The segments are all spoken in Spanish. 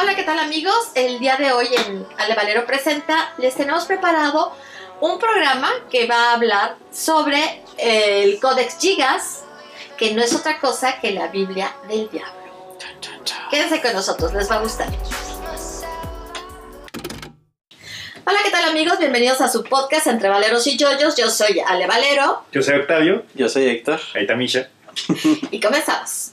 Hola, ¿qué tal amigos? El día de hoy en Ale Valero Presenta les tenemos preparado un programa que va a hablar sobre el Codex Gigas, que no es otra cosa que la Biblia del Diablo. Quédense con nosotros, les va a gustar. Hola, ¿qué tal amigos? Bienvenidos a su podcast Entre Valeros y Yoyos. Yo soy Ale Valero Yo soy Octavio. Yo soy Héctor. Ahí está Misha. y comenzamos.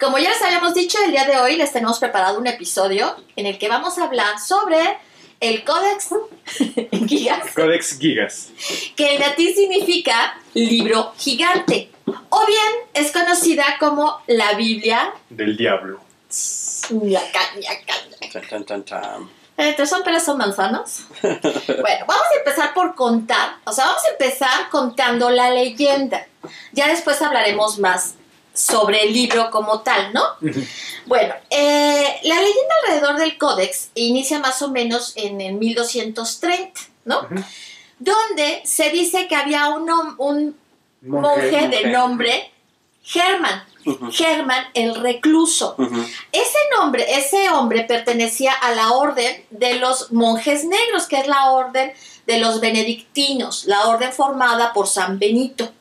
Como ya les habíamos dicho, el día de hoy les tenemos preparado un episodio en el que vamos a hablar sobre el Codex Gigas, Codex Gigas. que en latín significa libro gigante, o bien es conocida como la Biblia Del diablo. son peras son manzanas. Bueno, vamos a empezar por contar, o sea, vamos a empezar contando la leyenda. Ya después hablaremos más sobre el libro como tal, ¿no? Bueno, eh, la leyenda alrededor del códex inicia más o menos en el 1230, ¿no? Donde se dice que había un, monje, de nombre Germán, Germán el recluso. Ese nombre, ese hombre pertenecía a la orden de los monjes negros, que es la orden de los benedictinos, la orden formada por San Benito.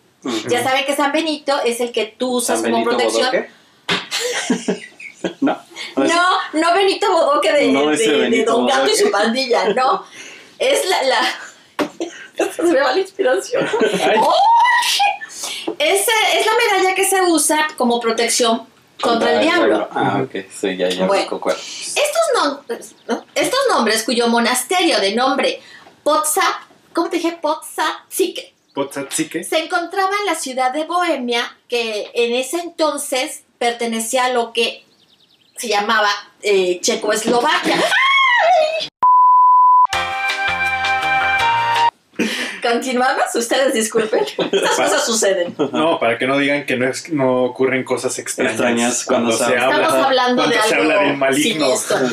Ya saben que San Benito es el que tú usas ¿San como Benito protección. No. No, no Benito Bodoque de, No, de- de Benito Don Gato y su pandilla, no. Es la... la... Se me va la inspiración. ¡Oh! Es la medalla que se usa como protección contra el diablo. Ah, ok. Sí, ya, ya Bueno. me. Estos nombres, ¿no? estos nombres cuyo monasterio de nombre Potsdam, ¿cómo te dije? Potsdatsique, Potsatsike. se encontraba en la ciudad de Bohemia, que en ese entonces pertenecía a lo que se llamaba eh, Checoslovaquia. Continuamos, ustedes disculpen. Estas cosas suceden. No, para que no digan que no, es, no ocurren cosas extrañas. Extrañas cuando se habla. Estamos hablando de cuando se habla algo maligno. Exacto.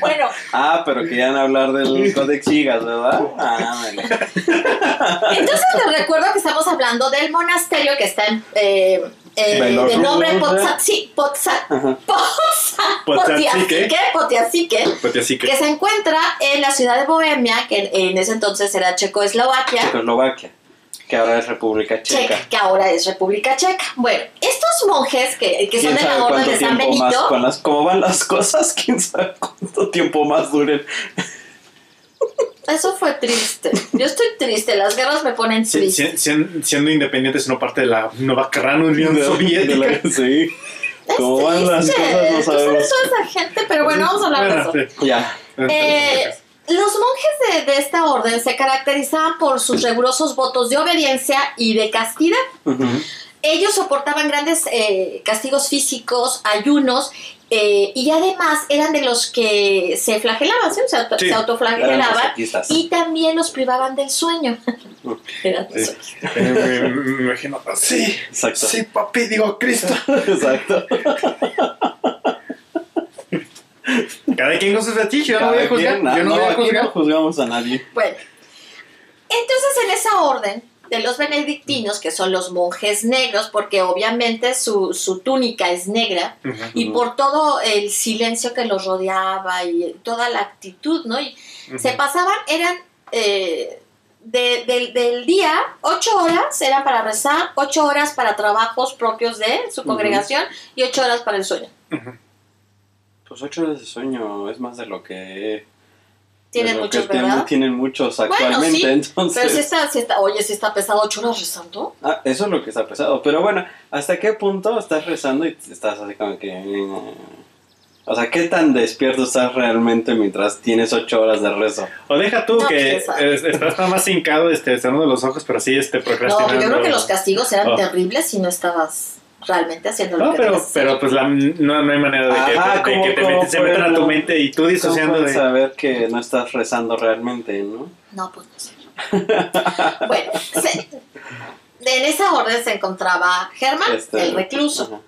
bueno, Ah, pero querían hablar del Codex Gigas, ¿verdad? Ah, vale. Entonces les recuerdo que estamos hablando del monasterio que está en, eh, eh, de nombre Potsdam, sí. Potsdam, Potiasique. Potiasique, que se encuentra en la ciudad de Bohemia, que en ese entonces era Checoslovaquia, Checoslovaquia, que ahora es República Checa. Checa, que ahora es República Checa. Bueno, estos monjes que, que son ¿Quién de la orden de San más Benito, con las cómo van las cosas? ¿Quién sabe cuánto tiempo más duren? eso fue triste. Yo estoy triste, las guerras me ponen triste. si- si- siendo independientes, no parte de la Nueva Gran Unión De Soviética. la- sí. ¿Cómo van las cosas? No sabemos. toda esa gente, pero bueno, vamos a hablar de eso. Ya. Eh, los monjes de, de esta orden se caracterizaban por sus rigurosos votos de obediencia y de castidad. Ellos soportaban grandes eh, castigos físicos, ayunos, eh, y además eran de los que se flagelaban, ¿sí? O sea, Sí, se autoflagelaban y también los privaban del sueño. Eran Sí. masoquistas. Eh, me, me imagino. Sí, Exacto. sí, papi, digo Cristo. Exacto. Cada quien con sus fetiches. Yo no voy a juzgar. quien, Yo no no, voy a juzgar. no juzgamos a nadie. Bueno, entonces en esa orden de los benedictinos, que son los monjes negros, porque obviamente su, su túnica es negra, y por todo el silencio que los rodeaba y toda la actitud, ¿no? Y se pasaban, eran eh, de- del- del día, ocho horas eran para rezar, ocho horas para trabajos propios de su congregación y ocho horas para el sueño. Pues ocho horas de sueño es más de lo que. Tienen muchos, ¿verdad? Tienen muchos Bueno, actualmente, sí, entonces. Pero si está, si está, oye, si está pesado ocho horas rezando. Ah, eso es lo que está pesado. Pero bueno, ¿hasta qué punto estás rezando y estás así como que. O sea, ¿qué tan despierto estás realmente mientras tienes ocho horas de rezo? O deja tú No, que es- estás nada más hincado, este, cerrando los ojos, pero sí, este, No, procrastinando. pero yo creo que los castigos eran Oh. terribles si no estabas realmente haciendo lo No, que pero, hacer. pero pues la, no, no hay manera de que, Ajá, de ¿cómo- que te, cómo met- se metan a tu mente y tú ¿Cómo disociando puedes de... saber que no estás rezando realmente, no? No, pues no sé. bueno, se- en esa orden se encontraba Germán, Este, el recluso. ajá.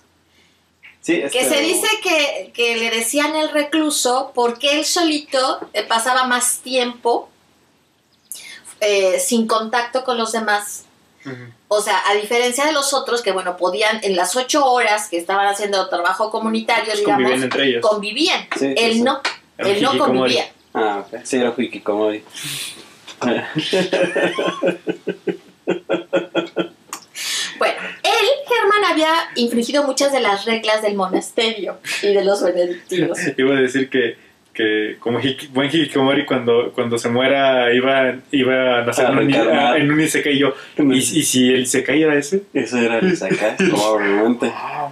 Sí, Que este- se dice que, que le decían el recluso porque él solito eh, pasaba más tiempo eh, sin contacto con los demás O sea, a diferencia de los otros que, bueno, podían en las ocho horas que estaban haciendo trabajo comunitario, Pues digamos, convivían entre ellos. convivían. Sí, sí, él sí. no, Era él no convivía. Ah, ok. Sí, era Hikikomori. Bueno, él, Germán, había infringido muchas de las reglas del monasterio y de los benedictinos. Iba a decir que, que como hiki- buen hikikomori cuando, cuando se muera iba, iba a nacer A en un, en un isekai y yo. ¿Y, y si el isekai era ese? Eso era el Isekai, probablemente. Ah,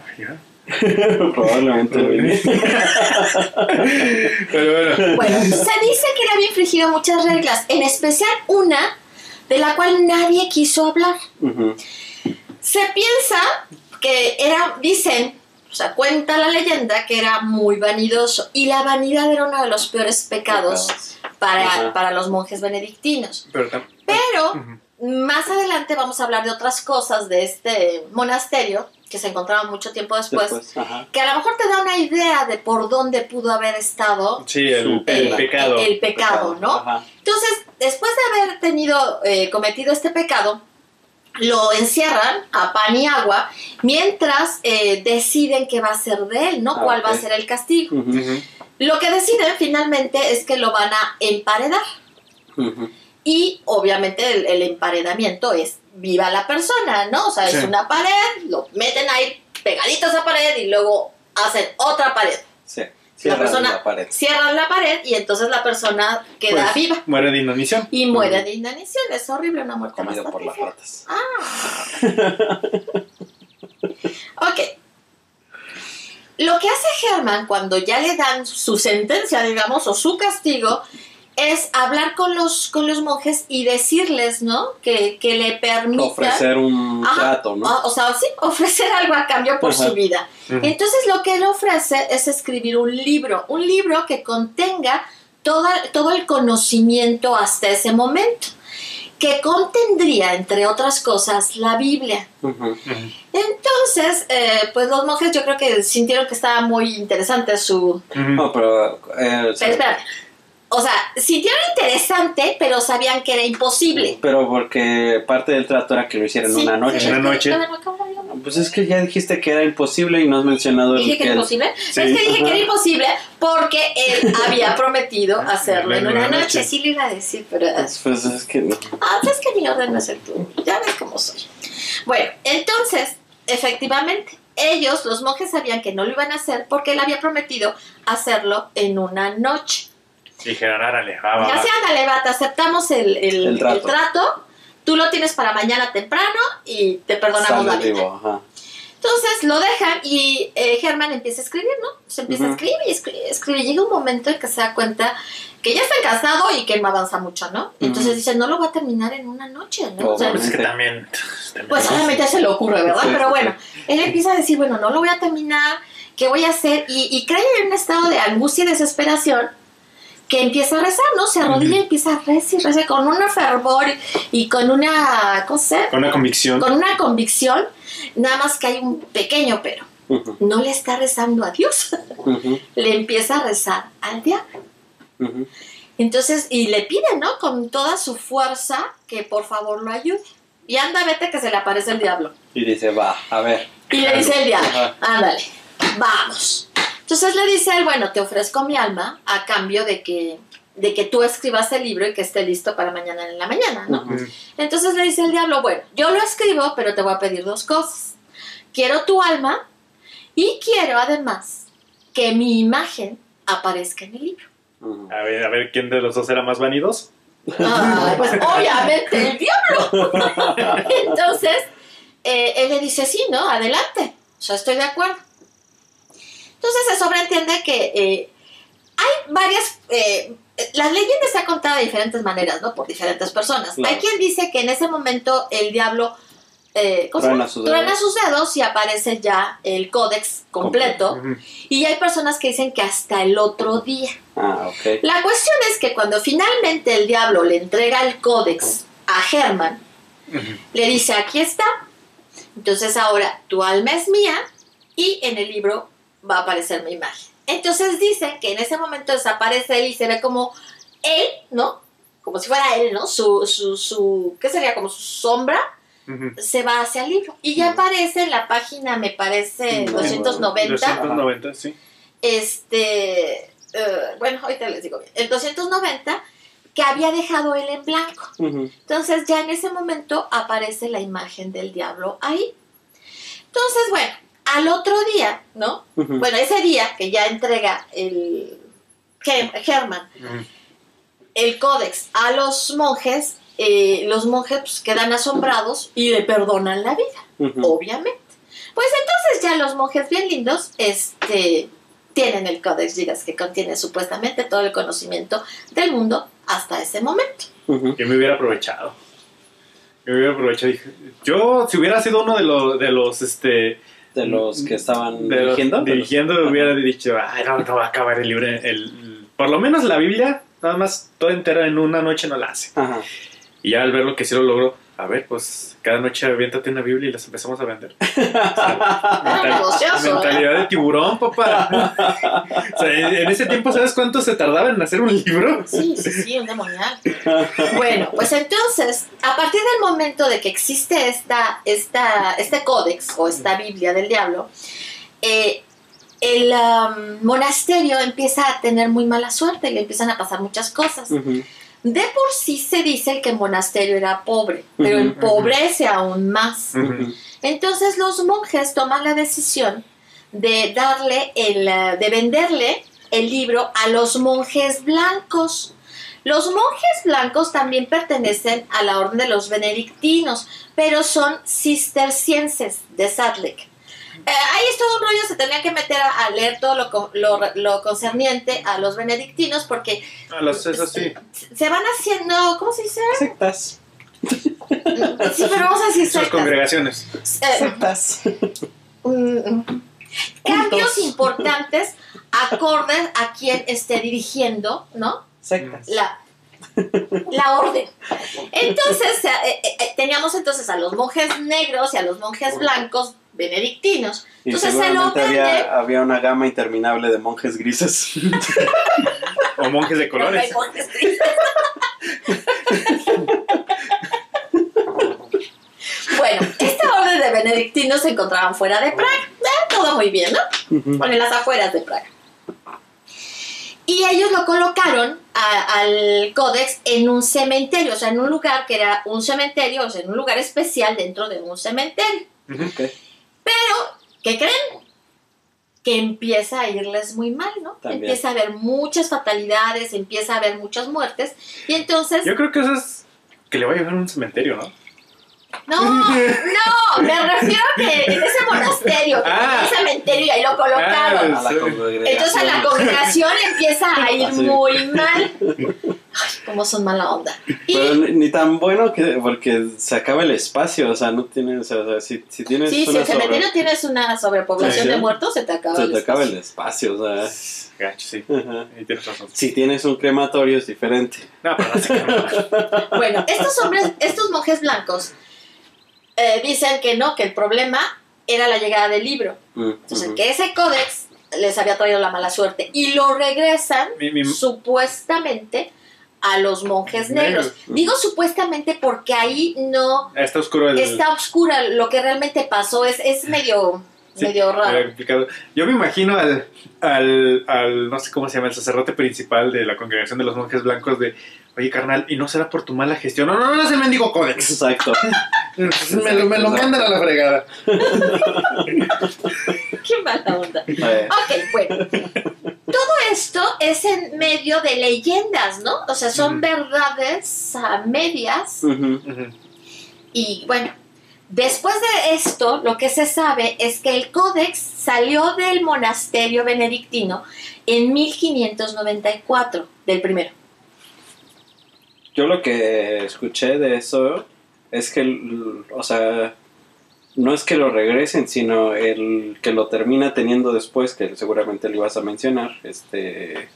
probablemente. güey. Pero bueno. Bueno, se dice que él había infringido muchas reglas, en especial una de la cual nadie quiso hablar. Se piensa que era, dicen, o sea, cuenta la leyenda que era muy vanidoso y la vanidad era uno de los peores pecados para, para los monjes benedictinos. Pero más adelante vamos a hablar de otras cosas de este monasterio que se encontraba mucho tiempo después, que a lo mejor te da una idea de por dónde pudo haber estado Sí, el, Su- el el- pecado. el pecado, ¿no? Ajá. Entonces, después de haber tenido, eh, cometido este pecado, lo encierran a pan y agua mientras eh, deciden qué va a ser de él, ¿no? Ah, ¿Cuál va a ser el castigo? Lo que deciden finalmente es que lo van a emparedar. Y obviamente el, el emparedamiento es viva la persona, ¿no? O sea, es una pared, lo meten ahí pegaditos a esa pared y luego hacen otra pared. Sí. La Cierran persona la pared. cierran la pared y entonces la persona queda Pues, viva Muere de inanición. y muere de inanición. Es horrible, una muerte Comido por las ratas. Ok. Lo que hace Herman cuando ya le dan su sentencia, digamos, o su castigo, es hablar con los, con los monjes y decirles, ¿no? Que, que le permita... Ofrecer un Ajá. trato, ¿no? O, o sea, sí, ofrecer algo a cambio por Ajá. su vida. Entonces lo que él ofrece es escribir un libro, un libro que contenga toda, todo el conocimiento hasta ese momento, que contendría, entre otras cosas, la Biblia. Entonces, eh, pues los monjes yo creo que sintieron que estaba muy interesante su... No, pero. eh, Pero espérate. O sea, sintieron interesante, pero sabían que era imposible. pero porque parte del trato era que lo hicieran Sí, una noche. sí, Una noche. Pues es que ya dijiste que era imposible y no has mencionado el Dije que que era el- imposible. Sí. es que dije Ajá. que era imposible porque él había prometido hacerlo en una una noche. noche. Sí lo iba a decir, pero... Pues, pues es que no. Ah, pues es que mi orden no es el tuyo. Ya ves cómo soy. Bueno, entonces, efectivamente, ellos, los monjes, sabían que no lo iban a hacer porque él había prometido hacerlo en una noche. Dijeron, árale, va, va, va. Así, ándale, va, te aceptamos el, el- El trato. el trato, tú lo tienes para mañana temprano y te perdonamos la Sale vida. vivo, ajá. Entonces lo dejan y eh, Germán empieza a escribir, ¿no? Se empieza a Ujú. escribir y escribe, escribe. Llega un momento en que se da cuenta que ya está casado y que no avanza mucho, ¿no? Entonces Ujú. dice, no lo va a terminar en una noche, ¿no? O sea, Pues es que también. también- pues solamente se le ocurre, ¿verdad? Sí, Pero sí, bueno, él empieza a decir, bueno, no lo voy a terminar, ¿qué voy a hacer? Y, y cae en un estado de angustia y desesperación que empieza a rezar, ¿no? Se arrodilla y empieza a rezar y rezar con un fervor y con una, ¿cómo se? Con una convicción. Con una convicción, nada más que hay un pequeño pero. No le está rezando a Dios, le empieza a rezar al diablo. Entonces, y le pide, ¿no? Con toda su fuerza que por favor lo ayude. Y anda, vete que se le aparece el diablo. Y dice, va, a ver. Y le dice el diablo, ándale, vamos. Entonces le dice él, bueno, te ofrezco mi alma a cambio de que, de que tú escribas el libro y que esté listo para mañana en la mañana, ¿no? Entonces le dice el diablo, bueno, yo lo escribo, pero te voy a pedir dos cosas. Quiero tu alma y quiero además que mi imagen aparezca en el libro. A ver, a ver quién de los dos era más vanidoso. Ay, pues obviamente el diablo. Entonces, eh, él le dice, sí, ¿no? Adelante. Yo estoy de acuerdo. Entonces se sobreentiende que eh, hay varias... eh, la leyenda está contada de diferentes maneras, ¿no? Por diferentes personas. Claro. Hay quien dice que en ese momento el diablo... Eh, ¿cómo se Truena llama? sus Truena dedos. sus dedos y aparece ya el códex completo. Y hay personas que dicen que hasta el otro día. Ah, ok. La cuestión es que cuando finalmente el diablo le entrega el códex a Germán, le dice, aquí está. Entonces ahora tu alma es mía y en el libro va a aparecer mi imagen. Entonces dicen que en ese momento desaparece él y se ve como él, ¿no? Como si fuera él, ¿no? Su, su, su ¿qué sería? Como su sombra se va hacia el libro. Y ya aparece en la página, me parece, Mm, 290, 290, sí. este, eh, bueno, ahorita les digo bien, el 290, que había dejado él en blanco. Entonces ya en ese momento aparece la imagen del diablo ahí. Entonces, bueno, al otro día, ¿no? Bueno, ese día que ya entrega el Ge- Germán el códex a los monjes, eh, los monjes pues, quedan asombrados y le perdonan la vida, obviamente. Pues entonces ya los monjes bien lindos, este tienen el códex Gigas que contiene supuestamente todo el conocimiento del mundo hasta ese momento. Yo me hubiera aprovechado. Yo me hubiera aprovechado. Yo, si hubiera sido uno de los, de los, este... De los que estaban de los- dirigiendo. los- dirigiendo, Ajá. hubiera dicho, ay, no, no va a acabar el libro. El, por lo menos la Biblia, nada más toda entera en una noche no la hace. Ajá. Y ya al ver lo que sí lo logró, a ver, pues cada noche aviéntate una Biblia y las empezamos a vender. ¿eh? mentalidad de tiburón, papá. o sea, en ese tiempo, ¿sabes cuánto se tardaba en hacer un libro? Sí, sí, sí, un demonial. Bueno, pues entonces, a partir del momento de que existe esta, esta, este códex o esta Biblia del diablo, eh, el am, monasterio empieza a tener muy mala suerte y le empiezan a pasar muchas cosas. Ujú. De por sí se dice que el monasterio era pobre, pero empobrece aún más. Entonces los monjes toman la decisión de darle el, eh, de venderle el libro a los monjes blancos. Los monjes blancos también pertenecen a la orden de los benedictinos, pero son cistercienses de Sadlec. Eh, ahí es todo un rollo, se tenía que meter a, a leer todo lo, lo, lo concerniente a los benedictinos porque A los, eso sí. se van haciendo, ¿cómo se dice? Sectas. Sí, pero vamos a decir Sus congregaciones. Eh, Sectas. Mm, cambios Puntos. importantes acordes a quien esté dirigiendo, ¿no? Sectas. La, la orden. Entonces, eh, teníamos entonces a los monjes negros y a los monjes blancos benedictinos. Y Entonces se lo vende. había, había una gama interminable de monjes grises. O monjes de no hay colores. monjes grises. bueno, esta orden de benedictinos se encontraban fuera de Praga. Eh, todo muy bien, ¿no? Bueno, en las afueras de Praga. Y ellos lo colocaron a- al códex en un cementerio, o sea, en un lugar que era un cementerio, o sea, en un lugar especial dentro de un cementerio. Ujú. Ok. ¿Qué creen? Que empieza a irles muy mal, ¿no? También. Empieza a haber muchas fatalidades, empieza a haber muchas muertes, y entonces... Yo creo que eso es que le va a llevar a un cementerio, ¿no? No, no, me refiero a que en ese monasterio, que Ah. tenía un cementerio y ahí lo colocaron. Ah, A la Sí. Entonces a la congregación empieza a ir Así. muy mal. Ay, cómo son mala onda. Y Pero ni, ni tan bueno que porque se acaba el espacio, o sea, no tienes, o sea, si, si tienes sí, si el cementerio sobre- tienes una sobrepoblación Sí. de muertos, se te acaba se el te acaba el espacio. espacio, o sea, Gacho, sí. ajá. Ahí tienes razón. si tienes un crematorio es diferente. No, pero. Bueno, estos hombres, estos monjes blancos eh, dicen que no, que el problema era la llegada del libro. Mm, Entonces, que ese códex les había traído la mala suerte y lo regresan Mi- mi- supuestamente a los monjes negros. Negros. Digo supuestamente porque ahí no Está oscuro el. está oscura lo que realmente pasó, es, es medio, Sí, medio raro. Yo me imagino al, al, al, no sé cómo se llama, el sacerdote principal de la congregación de los monjes blancos de, oye carnal, ¿y no será por tu mala gestión? No, no, no, es el mendigo códex. Exacto. me, lo, me lo mandan a la fregada. Qué mala onda. Ok, bueno. Todo esto es en medio de leyendas, ¿no? O sea, son Ujú. verdades a medias. ujú. Ujú. Y bueno, después de esto, lo que se sabe es que el códex salió del monasterio benedictino en 1594, del primero. Yo lo que escuché de eso es que, o sea, no es que lo regresen, sino el que lo termina teniendo después, que seguramente lo ibas a mencionar, este,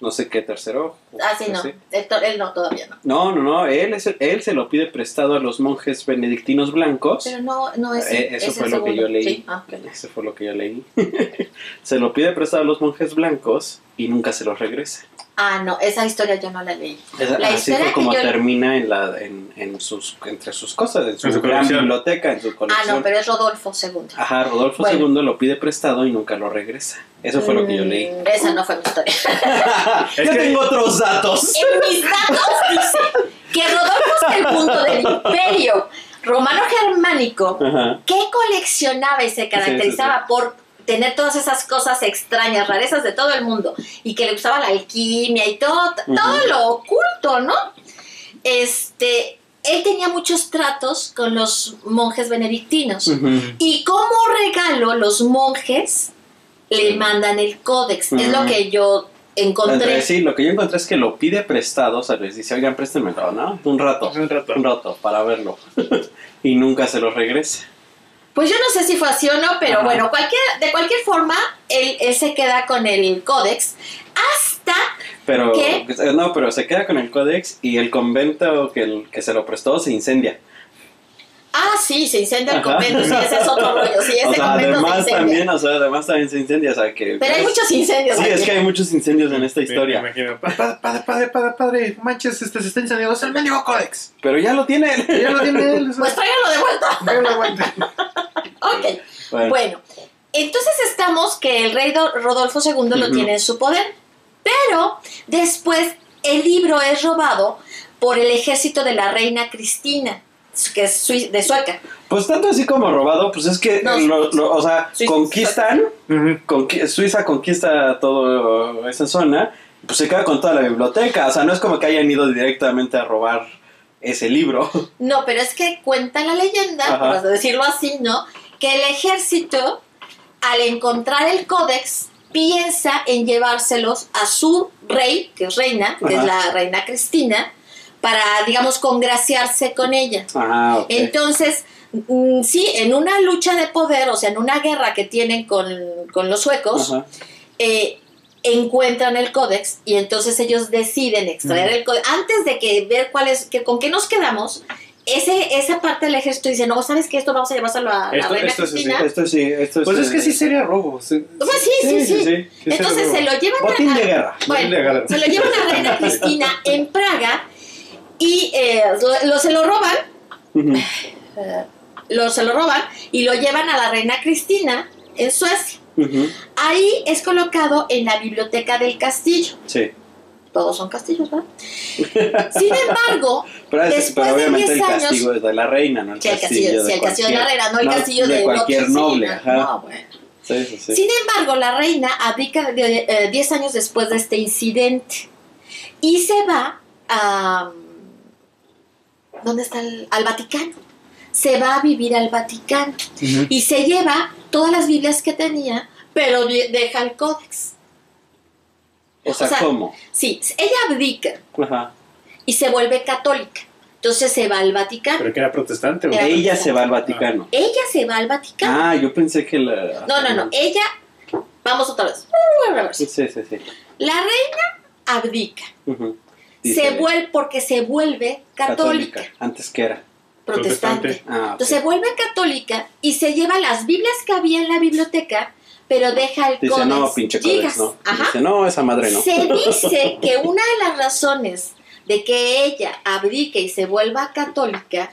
no sé qué tercero. Ah, sí, no. Él, to- él no, todavía no. No, no, no, él, es, él se lo pide prestado a los monjes benedictinos blancos. Pero no, no es. Eh, eso es fue el lo que yo leí. Sí, ah. Eso fue lo que yo leí. se lo pide prestado a los monjes blancos y nunca se lo regresa. Ah, no, esa historia yo no la leí. Esa- La así fue como termina en la, en, en sus, entre sus cosas, en su, En su gran colección. biblioteca, en su Ah, colección. no, pero es Rodolfo II. Ajá, Rodolfo Bueno. II lo pide prestado y nunca lo regresa. Eso fue lo que yo leí. Mm, Esa no fue mi historia. Es yo que- tengo otros datos. En mis datos dice que Rodolfo II del Imperio Romano Germánico, Ajá. que coleccionaba y se caracterizaba Sí, sí, por tener todas esas cosas extrañas, rarezas de todo el mundo, y que le gustaba la alquimia y todo, todo lo oculto, ¿no? Este, él tenía muchos tratos con los monjes benedictinos. Ujú. Y como regalo, los monjes le mandan el códex. Es lo que yo encontré. Entonces, sí, lo que yo encontré es que lo pide prestado, o sea, les dice, oigan, préstenmelo, ¿no? Un rato, Un rato. un rato, para verlo. y nunca se lo regresa. Pues yo no sé si fue así o no, pero Ajá. bueno, cualquier, de cualquier forma, él, él se queda con el códex hasta... Pero, ¿Qué? eh, no, pero se queda con el códex y el convento que, el- que se lo prestó se incendia. Ah, sí, se incendia el convento, sí, ese es otro rollo, sí, ese o sea, convento además también, o sea, además también se incendia, o sea, que... Pero hay muchos incendios. Sí, aquí. es que hay muchos incendios en esta historia. Me imagino. Pa- pa- Padre, padre, padre, padre, manches, este se está incendiando. Es el mendigo códex. Pero ya lo tienen. Ya lo tiene él. Pues tráigalo de vuelta. Ya lo aguante. Ok. Bueno, Bueno, entonces estamos que el rey Do- Rodolfo II lo tiene en su poder, pero después el libro es robado por el ejército de la reina Cristina, que es de Sueca. pues tanto así como robado, pues es que, No, lo- lo- o sea, conquistan, conqui- Suiza conquista toda esa zona, pues se queda con toda la biblioteca, o sea, no es como que hayan ido directamente a robar ese libro. No, pero es que cuenta la leyenda, Ajá. por decirlo así, ¿no? Que el ejército, al encontrar el códex, piensa en llevárselos a su rey, que es reina, que Ajá. es la reina Cristina, para, digamos, congraciarse con ella. Ah, ok. Entonces, mm, sí, en una lucha de poder, o sea, en una guerra que tienen con, con los suecos, eh, encuentran el códex y entonces ellos deciden extraer el códex. Antes de que ver cuál es, que, con qué nos quedamos, ese, esa parte del ejército dice, no, ¿sabes qué? Esto vamos a llevárselo a la Esto- reina esto. Cristina. Esto sí, esto Pues es que sí sería robo. sí. Pues sí, sí, sí. sí Entonces se lo llevan Botín a, de guerra. bueno, Botín de guerra. se lo llevan a la reina Cristina en Praga y eh, lo, lo- se lo roban Ujú. eh, lo, se lo roban y lo llevan a la reina Cristina en Suecia. Ujú. Ahí es colocado en la biblioteca del castillo. Sí. Todos son castillos, ¿verdad? Sin embargo, Pero, es- Después pero de obviamente 10 el años- castillo es de la reina, no el si el castillo, castillo, de el castillo de la reina, no el castillo de de, cualquier sí, noble, no, ajá. no, bueno. Sí, sí, sí. Sin embargo, la reina abdica de- eh, 10 años después de este incidente y se va a... ¿Dónde está? el- al Vaticano. Se va a vivir al Vaticano y se lleva todas las Biblias que tenía, pero de- deja el códex. o sea, o sea, ¿cómo? Sí, ella abdica Ajá. y se vuelve católica. Entonces se va al Vaticano. Pero que era protestante, Era- güey. Ella se va al Vaticano. Ella se va al Vaticano. Ah, yo pensé que la... No, no, no. Ella. Vamos otra vez. Sí, sí, sí. sí. La reina abdica. Se vuelve porque se vuelve católica, Antes que era. protestante. Protestante. Ah. Entonces se vuelve católica y se lleva las Biblias que había en la biblioteca, pero deja el Dice, no, pinche Gigas. códex, ¿no? Ajá. Dice, no, esa madre no. Se dice que una de las razones de que ella abdique y se vuelva católica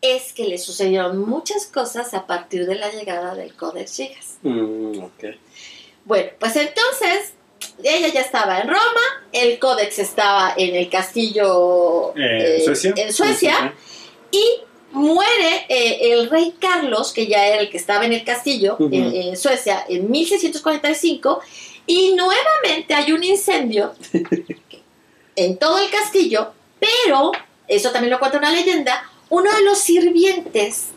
es que le sucedieron muchas cosas a partir de la llegada del Codex Gigas. Mm, ok. Bueno, pues entonces ella ya estaba en Roma, el Codex estaba en el castillo Eh, ¿en Suecia? en Suecia, y muere eh, el rey Carlos, que ya era el que estaba en el castillo en, en Suecia en 1645, y nuevamente hay un incendio en todo el castillo, pero, eso también lo cuenta una leyenda, uno de los sirvientes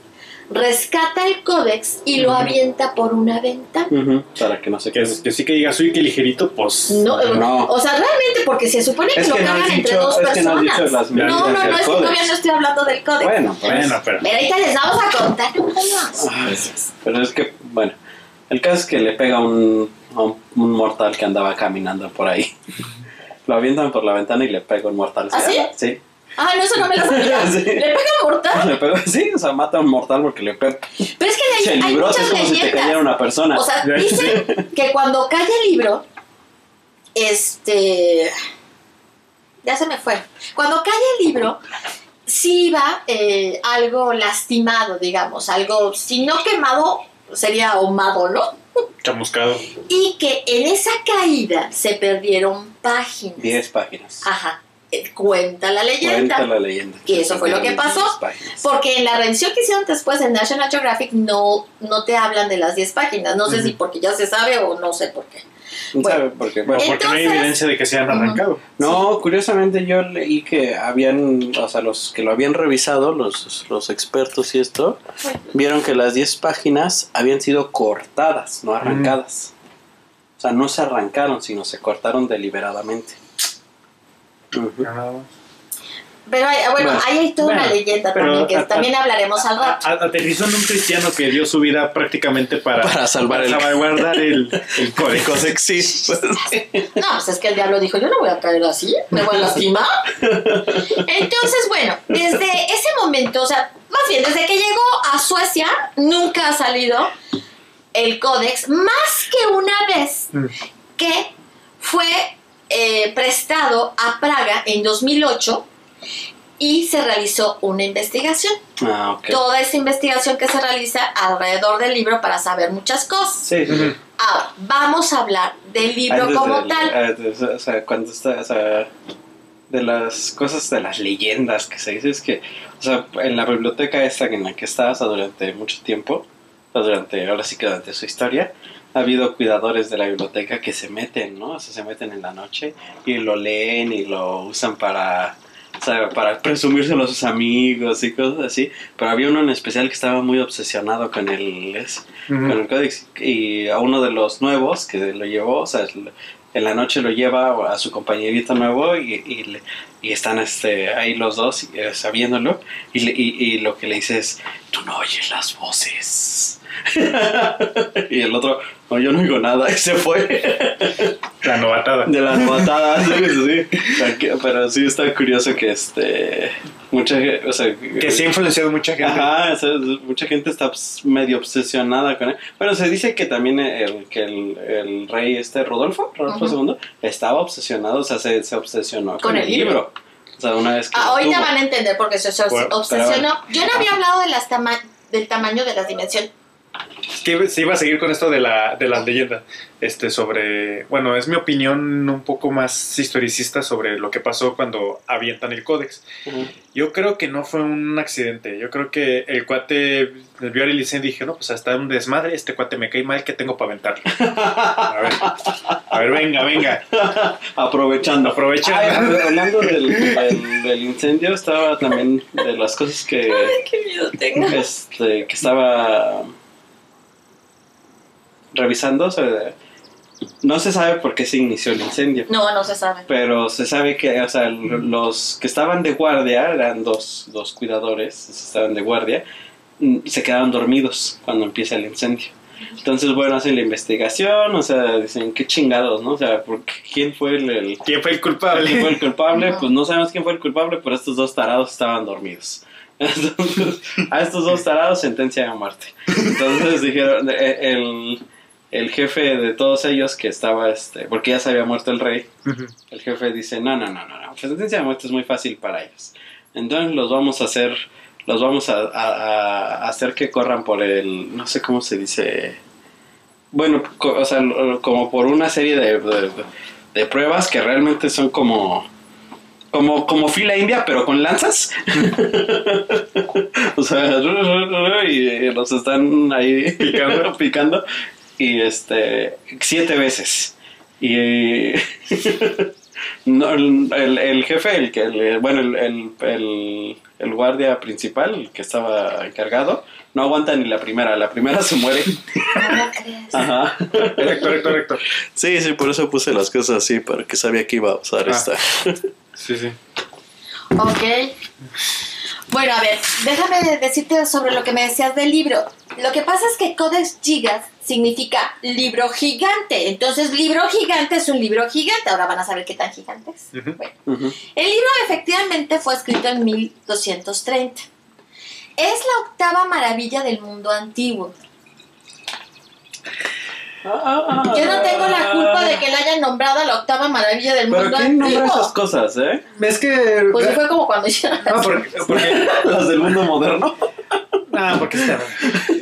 rescata el códex y lo Ujú. avienta por una ventana. Ujú, Para que no se Que, quede. es- que sí que digas, uy, qué ligerito, pues. No, No. o sea, realmente porque se supone que Es lo que cargan entre dicho- dos es que no personas. dicho las no, no, no, es que todavía no estoy hablando del códex. Bueno, pues. Bueno, pero. Pero ahorita les vamos a contar un poco más. Pero es que, bueno, el caso es que le pega un, a un, un mortal que andaba caminando por ahí. Lo avientan por la ventana y le pega un mortal. ¿Ah, sí? Sí. Ah, no, eso no me lo sabía. Sí. Le pega mortal. Le pega, sí, o sea, mata a un mortal porque le pega. Pero es que hay, hay libró, muchas es como si te cayera leyendas. una persona. O sea, dicen que cuando cae el libro, este. ya se me fue. Cuando cae el libro, sí iba eh, algo lastimado, digamos, algo, si no quemado, sería ahumado, ¿no? Chamuscado. Y que en esa caída se perdieron páginas. 10 páginas. Ajá. Eh, Cuenta la leyenda. Cuenta la leyenda. Y eso fue lo que pasó. Porque en la revisión que hicieron después en National Geographic no, no te hablan de las 10 páginas. No sé si porque ya se sabe o no sé por qué. ¿Quién Bueno. sabe por qué? Bueno, porque no hay evidencia de que se hayan Ujú. arrancado. No, curiosamente yo leí que habían, o sea, los que lo habían revisado, los, los expertos y esto, vieron que las 10 páginas habían sido cortadas, no arrancadas. O sea, no se arrancaron, sino se cortaron deliberadamente. Pero hay- bueno, Bueno, ahí hay toda una leyenda pero también, que a- a- también hablaremos al rato. Aterrizó en un cristiano que dio su vida prácticamente para, Para salvar el- salvaguardar el, el código. sexy. No, pues es que el diablo dijo, yo no voy a caer así, me voy a lastimar. Entonces, bueno, desde ese momento, o sea, más bien, desde que llegó a Suecia, nunca ha salido el códex, más que una vez Mm. que fue eh, prestado a Praga en 2008 y se realizó una investigación. Ah. Toda esa investigación que se realiza alrededor del libro para saber muchas cosas. Sí, sí. Ujú. Ahora, vamos a hablar del libro Antes como del- tal. antes, o sea, cuando está, o sea, de las cosas, de las leyendas que se dice es que, o sea, en la biblioteca esta en la que estaba o sea, durante mucho tiempo, o sea, durante, ahora sí que durante su historia, ha habido cuidadores de la biblioteca que se meten, ¿no? O sea, se meten en la noche y lo leen y lo usan para, o sea, para presumírselo a sus amigos y cosas así. Pero había uno en especial que estaba muy obsesionado con el, es- Ujú. con el códex y a uno de los nuevos que lo llevó, o sea, en la noche lo lleva a su compañerito nuevo y, y, le- y están este, ahí los dos eh, sabiéndolo y, y, y lo que le dice es, tú no oyes las voces. y el otro, no, yo no oigo nada y se fue La novatada. de las patadas. sí, sí. Pero sí está curioso que este, mucha gente, o sea, Que sí ha influenciado mucha gente. Ajá, o sea, mucha gente está obs- medio obsesionada con él. Bueno, se dice que también el, que el, el rey este Rodolfo, Rodolfo Ujú. II, estaba obsesionado, o sea, se, se obsesionó con, Con el el libro. libro. O sea, una vez que... Ah, ahorita tuvo. van a entender porque se se Bueno, obsesionó. Yo no había hablado de las tama- del tamaño de las dimensiones. Que se iba a seguir con esto de la, de las leyendas. Este, sobre. Bueno, es mi opinión un poco más historicista sobre lo que pasó cuando avientan el códex. Ujú. Yo creo que no fue un accidente. Yo creo que el cuate vio el incendio y dije, no, pues hasta un desmadre. Este cuate me cae mal, ¿qué tengo para aventarlo? A ver, a ver, venga, venga. Aprovechando. Aprovechando. Ay, hab- hablando del, del, del incendio, estaba también de las cosas que, qué miedo tengo. este, que estaba revisando. no se sabe por qué se inició el incendio. No, no se sabe. Pero se sabe que, o sea, los que estaban de guardia, eran dos, dos cuidadores, estaban de guardia, mm, se quedaron dormidos cuando empieza el incendio. Entonces, bueno, hacen la investigación, o sea, dicen, qué chingados, ¿no? O sea, ¿por qué- ¿quién fue el, el- ¿Quién fue el quién culpable? fue el culpable? Pues no sabemos quién fue el culpable, pero estos dos tarados estaban dormidos. Entonces, a estos dos tarados sentencia a muerte. Entonces dijeron, eh, el, el jefe de todos ellos que estaba, este, porque ya se había muerto el rey, el jefe dice, no, no, no, no, no, la sentencia de muerte es muy fácil para ellos. Entonces los vamos a hacer, los vamos a, a- a hacer que corran por el, no sé cómo se dice, bueno, co- o sea, como por una serie de, de- de pruebas que realmente son como, como, como fila india, pero con lanzas. o sea, y los están ahí Picando. picando y este siete veces y no, el, el- el jefe el que el- bueno el, el, el- el guardia principal el que estaba encargado no aguanta ni la primera la primera se muere ¿Cómo crees? ajá Correcto, correcto, correcto. sí sí por eso puse las cosas así para que sabía que iba a usar Ah. esta Sí, sí. Ok. Bueno, a ver, déjame decirte sobre lo que me decías del libro. Lo que pasa es que Codex Gigas significa libro gigante. Entonces, libro gigante es un libro gigante. Ahora van a saber qué tan gigante es. Bueno, el libro efectivamente fue escrito en 1230. Es la octava maravilla del mundo antiguo. Yo no tengo la culpa de que la hayan nombrado a la octava maravilla del Pero mundo ¿quién nombra esas cosas, eh? Es que. Pues fue como cuando hicieron. No, porque. porque Las del mundo moderno. no, porque está.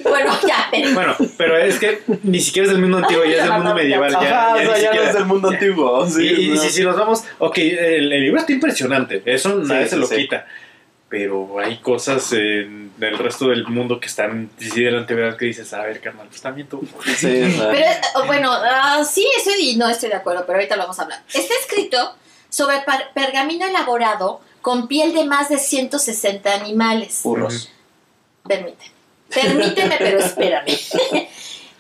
Bueno, ya, pero. Bueno, pero es que ni siquiera es del mundo antiguo, ya es del mundo medieval. Ya, Ajá, ya o sea, ni ya no siquiera- es del mundo ya. antiguo. Sí, y, y no. si, si nos vamos, ok, el, el libro está impresionante, eso nadie Sí, se lo sí. quita. Pero hay cosas en el resto del mundo que están delante, ¿verdad? Que dices, a ver, carnal, pues también tú. Sí, Pero, eh, bueno, ah, sí, estoy y no estoy de acuerdo, pero ahorita lo vamos a hablar. Está escrito sobre par- pergamino elaborado con piel de más de 160 animales. burros. Permíteme. Permíteme, pero espérame.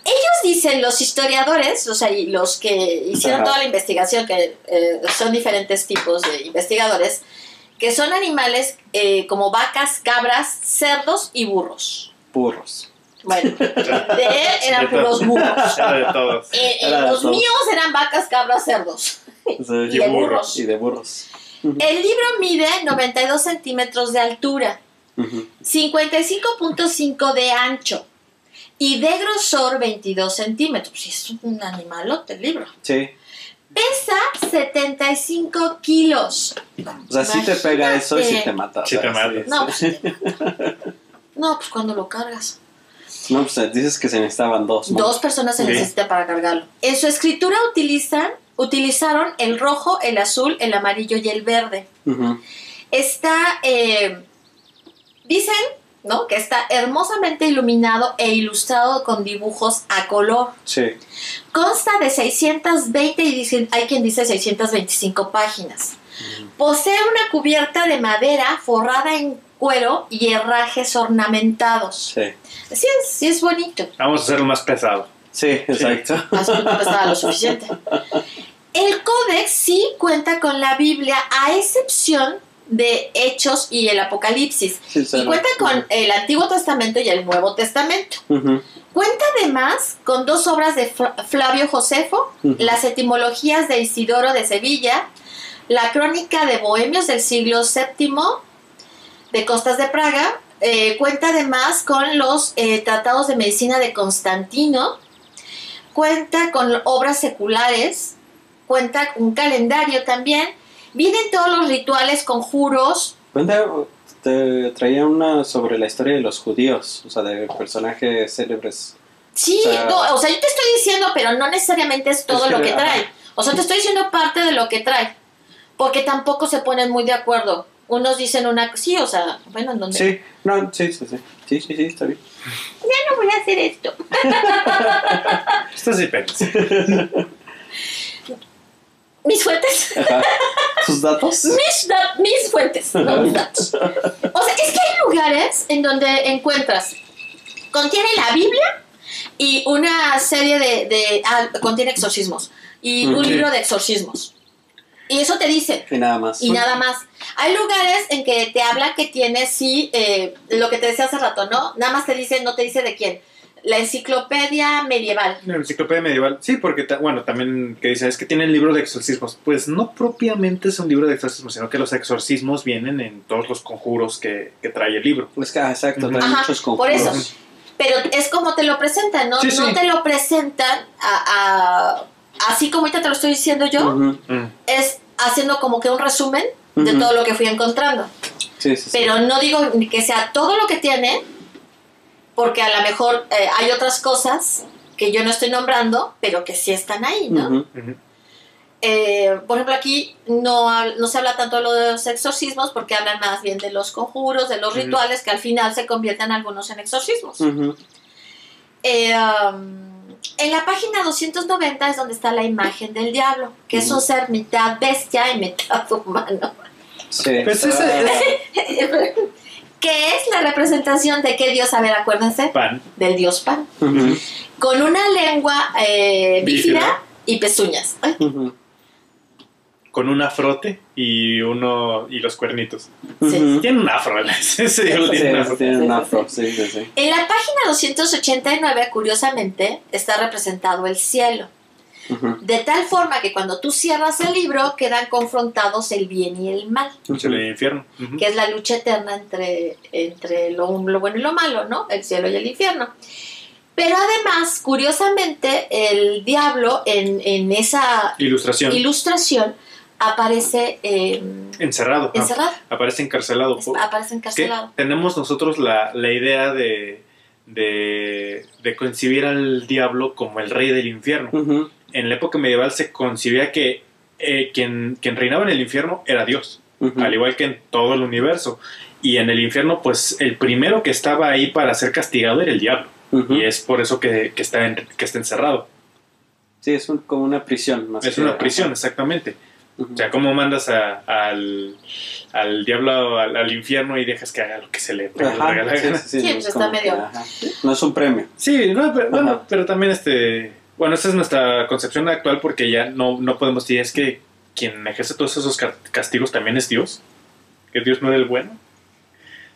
Ellos dicen, los historiadores, o sea, y los que hicieron Ajá. toda la investigación, que eh, son diferentes tipos de investigadores, que son animales eh, como vacas, cabras, cerdos y burros. Burros. Bueno, de él eran puros burros. Era de todos. Eh, eh, de los míos eran vacas, cabras, cerdos. Y de burros. Y de burros. El libro mide 92 centímetros de altura, Ujú. 55.5 de ancho y de grosor 22 centímetros. Es un animalote el libro. Sí. Pesa 75 kilos. O sea, si te pega eso y si te mata. Sí sea, te mata. No, pues, no, pues cuando lo cargas. No, pues dices que se necesitaban dos. ¿no? Dos personas se Sí. necesitan para cargarlo. En su escritura utilizan, utilizaron el rojo, el azul, el amarillo y el verde. Está, eh, dicen, ¿no? Que está hermosamente iluminado e ilustrado con dibujos a color. Sí. Consta de 620 y dicen- hay quien dice 625 páginas. Posee una cubierta de madera forrada en cuero y herrajes ornamentados. Sí. Sí es, sí es bonito. Vamos a hacerlo más pesado. Sí, exacto. Más no pesaba lo suficiente. El códex sí cuenta con la Biblia a excepción de Hechos y el Apocalipsis. Sí, Y cuenta con el Antiguo Testamento y el Nuevo Testamento. Ujú. Cuenta además con dos obras de Fla- Flavio Josefo, las etimologías de Isidoro de Sevilla, la crónica de Bohemios del siglo VII de Costas de Praga, eh, cuenta además con los eh, tratados de medicina de Constantino, cuenta con obras seculares, cuenta con un calendario también, vienen todos los rituales, conjuros, Cuenta, te traía una sobre la historia de los judíos, o sea, de personajes célebres. Sí, O sea- no, o sea, yo te estoy diciendo, pero no necesariamente es todo Es que, lo que ajá. trae. O sea, te estoy diciendo parte de lo que trae. Porque tampoco se ponen muy de acuerdo. Unos dicen una... Sí, o sea, bueno, en donde... Sí, no, sí, sí, sí. Sí, sí, sí, está bien. Ya no voy a hacer esto. Esto sí penas. Mis fuentes. ¿Sus datos? mis, da- mis fuentes, no mis datos. O sea, es que hay lugares en donde encuentras... Contiene la Biblia y una serie de... de ah, contiene exorcismos. Y un libro de exorcismos. Y eso te dice... Y nada más. y nada más. Hay lugares en que te habla que tiene, sí, eh, lo que te decía hace rato, ¿no? Nada más te dice, no te dice de quién. La enciclopedia medieval. La enciclopedia medieval, sí, porque, ta- bueno, también que dicen, es que tiene el libro de exorcismos. Pues no propiamente es un libro de exorcismos, sino que los exorcismos vienen en todos los conjuros que, que trae el libro. Es que, ah, exacto, trae Ajá, muchos por conjuros. eso. Pero es como te lo presentan, ¿no? Sí, sí. No te lo presentan a, a- así como ahorita te lo estoy diciendo yo. Mm. es haciendo como que un resumen de todo lo que fui encontrando. Sí, sí, sí. Pero no digo ni que sea todo lo que tiene, porque a lo mejor eh, hay otras cosas que yo no estoy nombrando, pero que sí están ahí, ¿no? Eh, por ejemplo, aquí no, no se habla tanto de lo de los exorcismos, porque hablan más bien de los conjuros, de los rituales, que al final se convierten algunos en exorcismos. Eh, um, en la página 290 es donde está la imagen del diablo, que es un ser mitad bestia y mitad humano. Sí. Pues ese que es la representación de qué dios, a ver, acuérdense, pan. del dios Pan, con una lengua eh, bífida y pezuñas. Ujú. Con un afrote y uno y los cuernitos. Sí. Tiene un afro, diablo Sí, tiene un afro. Sí, sí, sí, sí. En la página 289, curiosamente, está representado el cielo. De tal forma que cuando tú cierras el libro quedan confrontados el bien y el mal, El cielo y el infierno. Que es la lucha eterna entre, entre lo, lo bueno y lo malo, ¿no? El cielo y el infierno. Pero además, curiosamente, el diablo en, en esa Ilustración. ilustración aparece eh, encerrado. ah, encerrado, Aparece encarcelado. es- aparece encarcelado. tenemos nosotros la, la idea de, de, de concebir al diablo como el rey del infierno. Ujú, En la época medieval se concibía que eh, quien, quien reinaba en el infierno era Dios, al igual que en todo el universo. Y en el infierno, pues el primero que estaba ahí para ser castigado era el diablo. Y es por eso que, que está, en- que está encerrado. Sí, es un- como una prisión. Más Es que- una prisión, exactamente. O sea, ¿cómo mandas a- al, al diablo al, al infierno y dejas que haga lo que se le pegue la gana? sí, sí, sí, Sí, es pues está que, medio-. No es un premio. Sí, no, pero, bueno, pero también este, bueno, esa es nuestra concepción actual porque ya no, no podemos decir es que quien ejerce todos esos ca- castigos también es Dios, que Dios no era el bueno.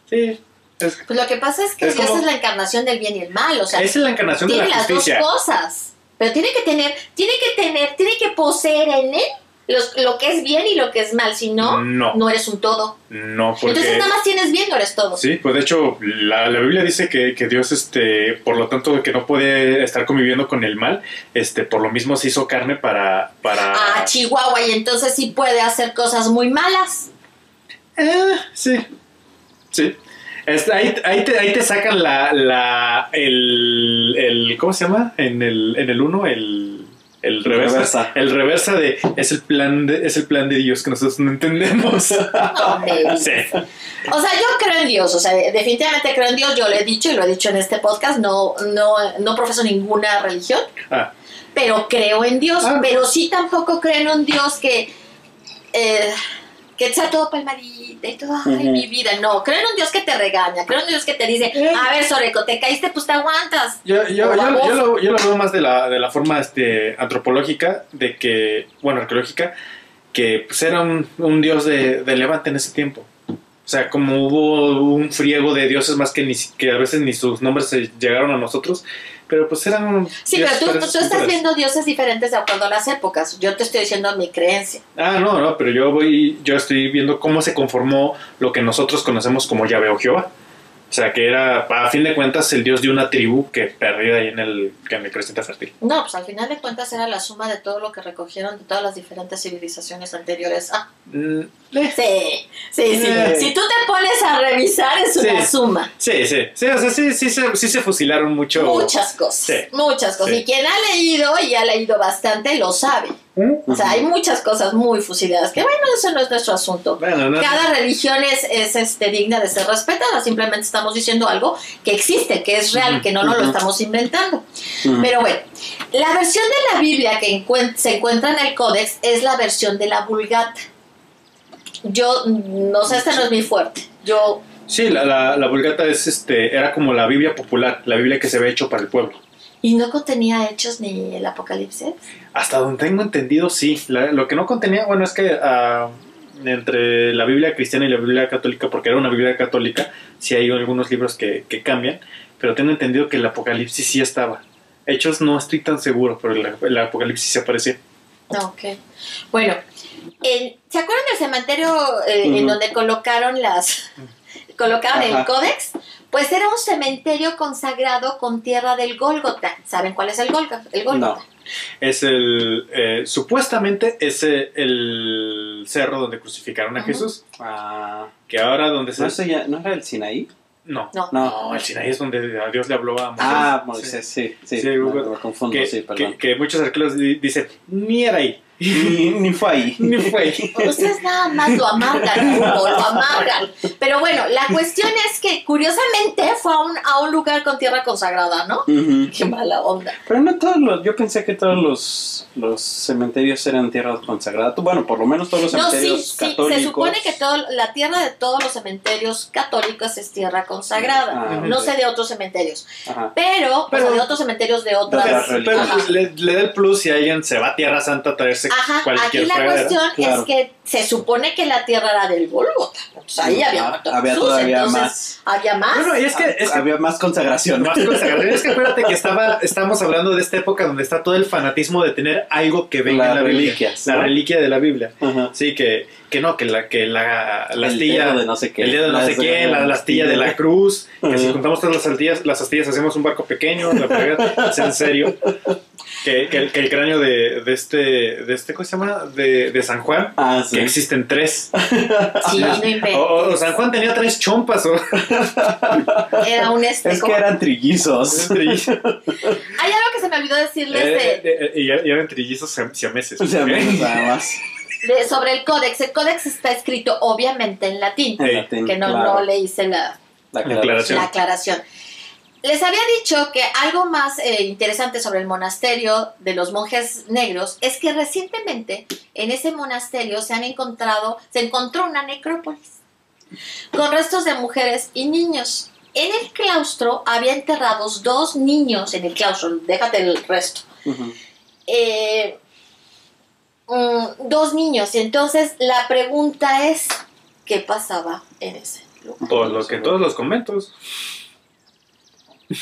Sí, es, Pues lo que pasa es que Es Dios como- es la encarnación del bien y el mal, o sea, es la encarnación de tiene la las dos cosas, pero tiene que tener, tiene que tener, tiene que poseer en él los- lo que es bien y lo que es mal, si no, No, no eres un todo. no, porque Entonces nada más tienes bien, no eres todo. sí, pues de hecho la, la Biblia dice que, que Dios, este, por lo tanto, que no puede estar conviviendo con el mal, este, por lo mismo se hizo carne para, para. Ah, Chihuahua, y entonces sí puede hacer cosas muy malas. Eh, sí. Sí. Ahí, ahí te, ahí te sacan la, la el, el ¿cómo se llama? En el en el 1 el el reversa, Reversa. el reversa de es el plan de es el plan de Dios que nosotros no entendemos. No, sí. O sea, yo creo en Dios, o sea, definitivamente creo en Dios, yo lo he dicho y lo he dicho en este podcast, no, no, no profeso ninguna religión, Ah, pero creo en Dios, Ah. pero sí tampoco creo en un Dios que, eh, que sea todo palmadita y todo, ay, mi vida, no, creo en un Dios que te regaña, creo en un Dios que te dice, a ver, Soreco, te caíste, pues te aguantas. yo, yo, yo, yo lo, yo lo veo más de la, de la forma este, antropológica, de que, bueno, arqueológica, que pues era un, un dios de, de levante en ese tiempo. O sea, como hubo un friego de dioses más que, ni, que a veces ni sus nombres se llegaron a nosotros, pero pues eran... Sí, dioses pero tú, tú estás viendo dioses diferentes de acuerdo a las épocas, yo te estoy diciendo mi creencia. Ah, no, no, pero yo voy, yo estoy viendo cómo se conformó lo que nosotros conocemos como Yahvé o Jehová. O sea, que era, a fin de cuentas, el dios de una tribu que perdió ahí en el, en el creciente fértil. No, pues al final de cuentas era la suma de todo lo que recogieron de todas las diferentes civilizaciones anteriores. Ah, Mm, eh, sí, sí, sí. Eh. Si tú te pones a revisar es una Sí. suma. Sí, sí, sí, o sea, sí, sí, se, sí se fusilaron mucho. Muchas cosas, Sí. muchas cosas. Sí. Y quien ha leído y ha leído bastante lo sabe. O sea, hay muchas cosas muy fusiladas, que bueno, eso no es nuestro asunto. Bueno, no, Cada religión es, es, este, digna de ser respetada, simplemente estamos diciendo algo que existe, que es real, que no nos lo estamos inventando. Pero bueno, la versión de la Biblia que encuent- se encuentra en el Códex es la versión de la Vulgata. Yo, no sé, este no es mi fuerte. Yo, Sí, la, la, la Vulgata es, este, era como la Biblia popular, la Biblia que se había hecho para el pueblo. ¿Y no contenía hechos ni el Apocalipsis? Hasta donde tengo entendido, sí. La- lo que no contenía, bueno, es que ah, entre la Biblia cristiana y la Biblia católica, porque era una Biblia católica, sí hay algunos libros que, que cambian, pero tengo entendido que el Apocalipsis sí estaba. Hechos no estoy tan seguro, pero el, el Apocalipsis sí aparecía. No, ok. Bueno, en- ¿se acuerdan del cementerio eh, en donde colocaron las... colocaron el Ajá. Códex? Pues era un cementerio consagrado con tierra del Gólgota. ¿Saben cuál es el Gólgota? El Gólgota. Es el. eh, supuestamente es el, el cerro donde crucificaron a. Jesús. Ah, Que ahora donde se. ¿no, eso ya- ¿No era el Sinaí? No. No. El Sinaí es donde a Dios le habló a Moisés. Ah, Moisés, sí, sí. Me confundo, que, sí, que, perdón. que muchos arqueólogos di- dicen, ni era ahí. Ni, ni fue ahí. Ni fue. Ustedes nada más lo amargan, lo amargan. Pero bueno, la cuestión es que curiosamente fue a un, a un lugar con tierra consagrada, ¿no? Ujú. Qué mala onda. Pero no todos los, yo pensé que todos los, los cementerios eran tierras consagradas. Bueno, por lo menos todos los No, sí, cementerios sí, católicos. se supone que todo, la tierra de todos los cementerios católicos es tierra consagrada. Ah, No sé de otros cementerios, Ajá. pero, Pero- o sea, de otros cementerios de otras... Pero, pero le, le da el plus si alguien se va a Tierra Santa a traerse Ajá, aquí la cuestión claro. es que se supone que la tierra era del Gólgota. Pues ahí había Ah, había Jesús, todavía entonces más. había más. Bueno, y es que, es que Había más consagración. Más consagración. Es que acuérdate que estaba, estamos hablando de esta época donde está todo el fanatismo de tener algo que venga en la Biblia. reliquias, La ¿no? reliquia de la Biblia. Ajá. Sí, que, que no, que la, que la, la El astilla, dedo de no sé qué. el dedo de no La sé de- quién, la, la astilla de la cruz, que si juntamos todas las astillas, las astillas hacemos un barco pequeño, la es en serio. Que, que, el- que el cráneo de, de este, de este, ¿cómo se llama? De, de San Juan, Ah, sí. que existen tres. Sí, no inventes. O, o San Juan tenía tres chompas. O, Era un este. Es que eran trillizos. trillizos. Hay algo que se me olvidó decirles de- Eh, eh, eh, y eran trillizos siam- siameses. ¿eh? nada más. De- sobre el códex. El códex está escrito obviamente en latín, En Sí. latín, que no, claro. no le hice la, La La aclaración. la aclaración. Les había dicho que algo más eh, interesante sobre el monasterio de los monjes negros es que recientemente en ese monasterio se han encontrado, se encontró una necrópolis con restos de mujeres y niños. En el claustro había enterrados dos niños en el claustro, déjate el resto. Eh, mm, dos niños. Y entonces la pregunta es, ¿qué pasaba en ese lugar? Todo lo que todos los conventos.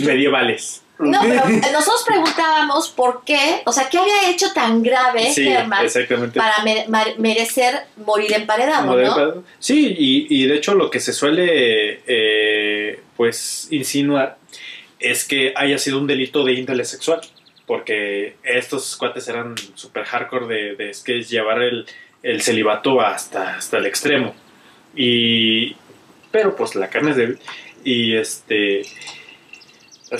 Medievales. No, pero nosotros preguntábamos por qué, o sea, ¿qué había hecho tan grave Sí, Germán para merecer morir emparedado, Modelo ¿no? Sí, y, y de hecho lo que se suele eh, pues insinuar es que haya sido un delito de índole sexual, porque estos cuates eran super hardcore de, de es que es llevar el, el celibato hasta, hasta el extremo. Y pero pues la carne es débil y este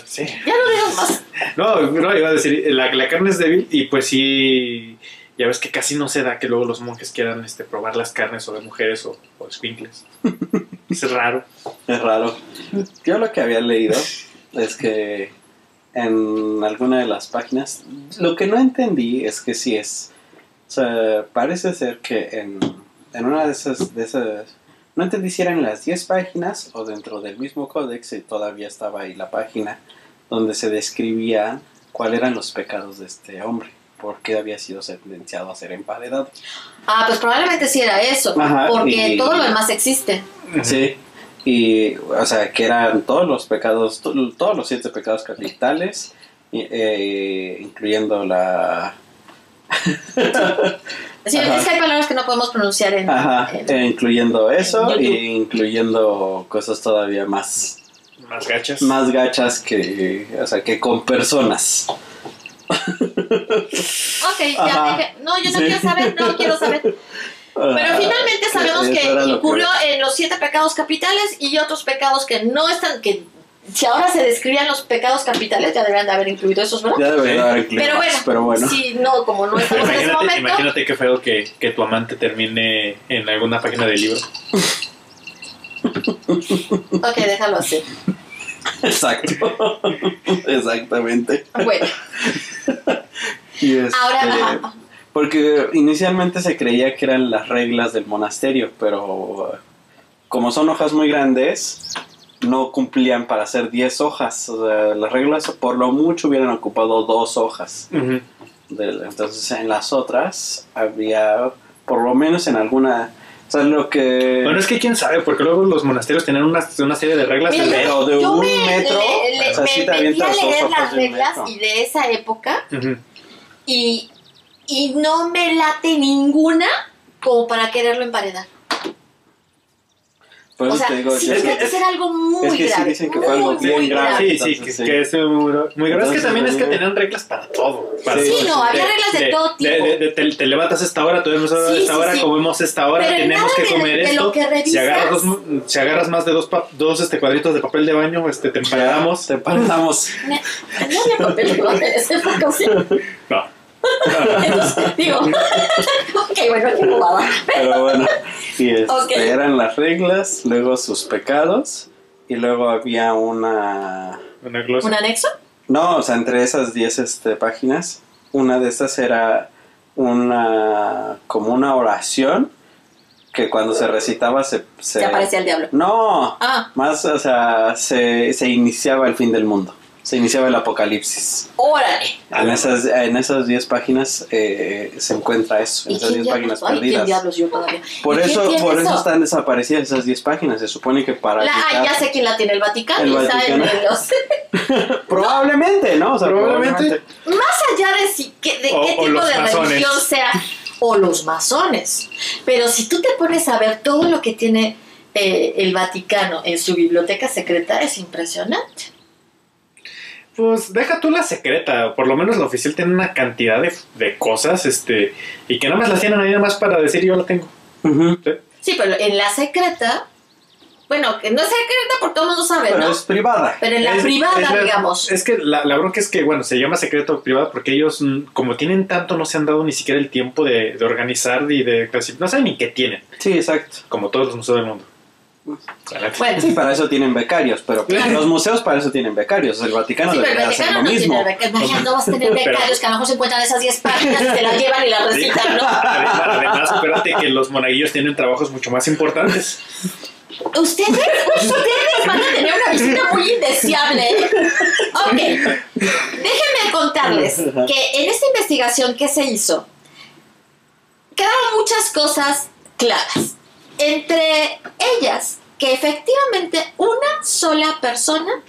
sí. Ya no digas más. No, no, iba a decir, la, la carne es débil y pues sí, ya ves que casi no se da que luego los monjes quieran este, probar las carnes o de mujeres o, o escuincles. es raro. Es raro. Yo lo que había leído es que en alguna de las páginas, lo que no entendí es que sí es. O sea, parece ser que en, en una de esas, de esas. No entendí si eran las 10 páginas o dentro del mismo códex y todavía estaba ahí la página donde se describía cuáles eran los pecados de este hombre, por qué había sido sentenciado a ser emparedado. Ah, pues probablemente sí era eso, Ajá, porque y- todo lo demás existe. Sí, y o sea, que eran todos los pecados, to- todos los siete pecados capitales, eh, incluyendo la... Sí, es que hay palabras que no podemos pronunciar en... Ajá, en- eh, incluyendo eso, en e incluyendo cosas todavía más, Más gachas. más gachas que, o sea, que con personas. Ok, ya no, yo no Sí. quiero saber, no quiero saber. Pero finalmente que incurrió en los siete pecados capitales y otros pecados que no están, que si ahora se describían los pecados capitales ya deberían de haber incluido esos, ¿verdad? Ya debería Sí. haber incluido Pero bueno, pero bueno. sí, no, como no estamos en ese Imagínate, momento. imagínate qué feo que, que tu amante termine en alguna página del libro. Ok, déjalo así. Exacto. Exactamente. Bueno, Y este, ahora, ajá, Porque inicialmente se creía que eran las reglas del monasterio, pero como son hojas muy grandes, no cumplían para hacer 10 hojas. O sea, las reglas por lo mucho hubieran ocupado dos hojas. De- entonces en las otras había, por lo menos en alguna... O sea, lo que... Bueno, es que quién sabe, porque luego los monasterios tenían una, una serie de reglas. Mira, de- Pero de yo un me, metro, le- le- o sea, me sí metí a dos leer las reglas y de esa época Ujú. y, y no me late ninguna como para quererlo emparedar. Por O eso sea, te digo, sí yo- tiene que ser algo muy es que sí grave. dicen que fue algo muy, bien muy grave. Sí, sí, Entonces, que, sí. que es muy, muy grave. Es que Entonces, también es que tenían reglas para todo. Para Sí, no, había reglas de todo tipo. de- de- te, te levantas a esta hora, te duermes a Sí, esta sí, hora, sí. comemos a esta hora, Pero tenemos que de- comer de esto. lo que si agarras, dos, si agarras más de dos, pa- dos este, cuadritos de papel de baño, este, te emparedamos. Te emparedamos. No había papel de baño en esa época, ¿sí? No. Entonces, digo, ok, bueno, qué bobada. Pero bueno, y este, Ok. eran las reglas, luego sus pecados, y luego había una... Una glosa. ¿Un anexo? No, o sea, entre esas 10 este, páginas, una de estas era una... como una oración que cuando se recitaba se... se Se aparecía el diablo. No, Ah, más, o sea, se, se iniciaba el fin del mundo, se iniciaba el apocalipsis. órale. En esas, en esas 10 páginas eh, se encuentra eso, en ¿Y esas quién 10 páginas? Ay, ¿quién perdidas. diablos yo todavía? Por ¿Y quién eso, por eso eso? están desaparecidas esas 10 páginas. Se supone que para La, ah, quitar- ya sé quién la tiene, el Vaticano. El Vaticano. los- Probablemente, ¿no? O sea, Probablemente. más allá de, si, que, de O- qué tipo de masones. religión sea, o los masones. Pero si tú te pones a ver todo lo que tiene eh, el Vaticano en su biblioteca secreta, es impresionante. Pues deja tú la secreta, por lo menos la oficial tiene una cantidad de, de cosas, este, y que nada más las tienen ahí nada más para decir yo la tengo. ¿sí? Sí, pero en la secreta, bueno, que no es secreta porque todo el mundo sabe, Pero ¿no? es privada. Pero en la Es- privada, es la- digamos. Es que la, la bronca es que, bueno, se llama secreto privado porque ellos, mm, como tienen tanto, no se han dado ni siquiera el tiempo de, de organizar y de clasificar. No saben ni qué tienen, Sí, exacto. como todos los museos del mundo. Bueno, Sí, para eso tienen becarios, pero los museos para eso tienen becarios. El Vaticano Sí, pero el debería hacer lo no mismo. tiene becarios. Imagina, no vas a tener Pero- becarios que a lo mejor se encuentran esas 10 páginas y se las llevan y las recitan, ¿no? Además, además, espérate que los monaguillos tienen trabajos mucho más importantes. Ustedes, ustedes van a tener una visita muy indeseable. Ok, déjenme contarles que en esta investigación que se hizo, quedaron muchas cosas claras. Entre ellas, que efectivamente una sola persona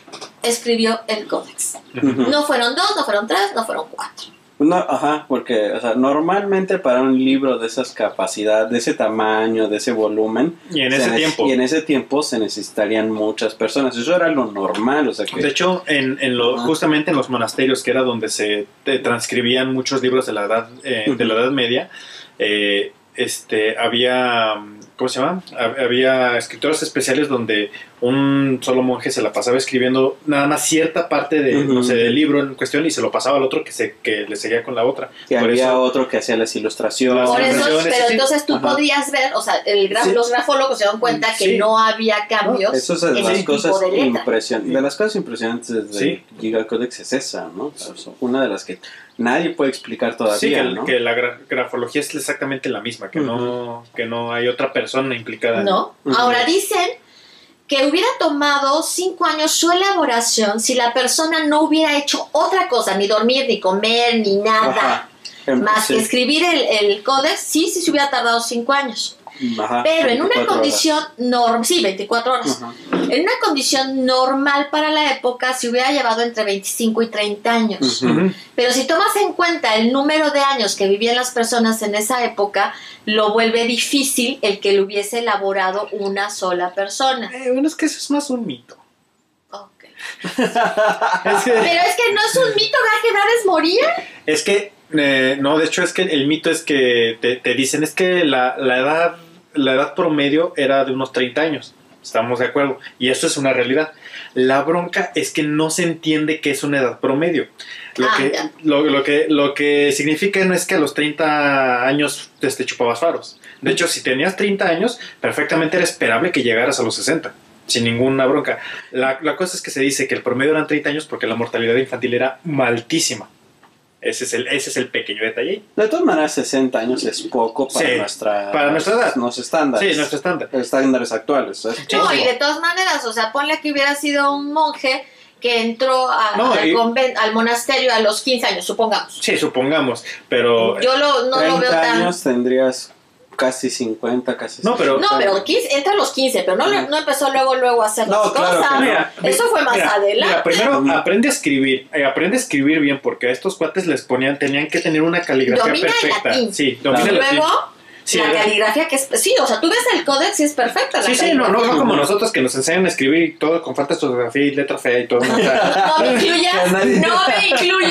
escribió el códex. No fueron dos, no fueron tres, no fueron cuatro. No, ajá, porque o sea, normalmente para un libro de esas capacidades, de ese tamaño, de ese volumen, Y en se ese tiempo. y en ese tiempo se necesitarían muchas personas. Eso era lo normal, o sea que De hecho, en, en lo, justamente en los monasterios, que era donde se transcribían muchos libros de la edad, eh, de la edad media, eh, este, había, ¿cómo se llama? Hab- Había escritores especiales donde un solo monje se la pasaba escribiendo nada más cierta parte de, Ujú. no sé, del libro en cuestión y se lo pasaba al otro que, se, que le seguía con la otra. que por había eso- otro que hacía las ilustraciones. Por eso, pero sí. entonces tú Ajá. podrías ver, o sea, el gra- Sí. los grafólogos se dan cuenta que Sí. no había cambios. Eso es de en las cosas de impresionantes. De las cosas impresionantes de Sí. Giga Codex es esa, ¿no? O sea, es una de las que nadie puede explicar todavía, Sí, que, ¿no? que la gra- grafología es exactamente la misma, que, no, que no hay otra persona implicada. ¿No? Ahora dicen que hubiera tomado cinco años su elaboración si la persona no hubiera hecho otra cosa, ni dormir, ni comer, ni nada. Ajá. Em, Más sí. que escribir el, el códex, sí, sí se hubiera tardado cinco años. Ajá, Pero en una 24 condición normal, sí, 24 horas. Ajá. En una condición normal para la época se hubiera llevado entre 25 y 30 años. Pero si tomas en cuenta el número de años que vivían las personas en esa época, lo vuelve difícil el que lo hubiese elaborado una sola persona. Eh, bueno, es que eso es más un mito. Ok. Es que, Pero es que no es un mito, ¿verdad? que Edades moría. es que, eh, no, de hecho es que el mito es que te, te dicen, es que la, la edad, la edad promedio era de unos 30 años. Estamos de acuerdo. Y eso es una realidad. La bronca es que no se entiende que es una edad promedio. Lo, Ah, que, lo, lo que, lo que significa no es que a los 30 años te, te chupabas faros. De hecho, si tenías 30 años, perfectamente era esperable que llegaras a los 60. Sin ninguna bronca. La, la cosa es que se dice que el promedio eran 30 años porque la mortalidad infantil era altísima. Ese es el, ese es el pequeño detalle. De todas maneras, 60 años es poco para Sí, nuestra para nuestra edad. Los estándares. Sí, nuestro estándar. estándares actuales. es No, poco. y de todas maneras, o sea, ponle que hubiera sido un monje que entró a- No, al, y- conven- al monasterio a los 15 años, supongamos. Sí, supongamos. Pero. Yo lo, no lo 30 veo tan... años tendrías casi 50, casi No, pero- No, pero 15, entra a los 15, pero no, no empezó luego luego a hacer No, las claro cosas. que no. Mira, Eso fue más mira, adelante. mira, primero aprende a escribir. eh, aprende a escribir bien porque a estos cuates les ponían, tenían que tener una caligrafía Domina el perfecta. latín. Sí, domina y el latín. luego, Sí, la era- caligrafía que es... Sí, o sea, tú ves el códex y es perfecta la Sí, sí, no, no, no como nosotros que nos enseñan a escribir y todo con falta de ortografía y letra fea y todo. ¿no? No me nadie- no me incluyas.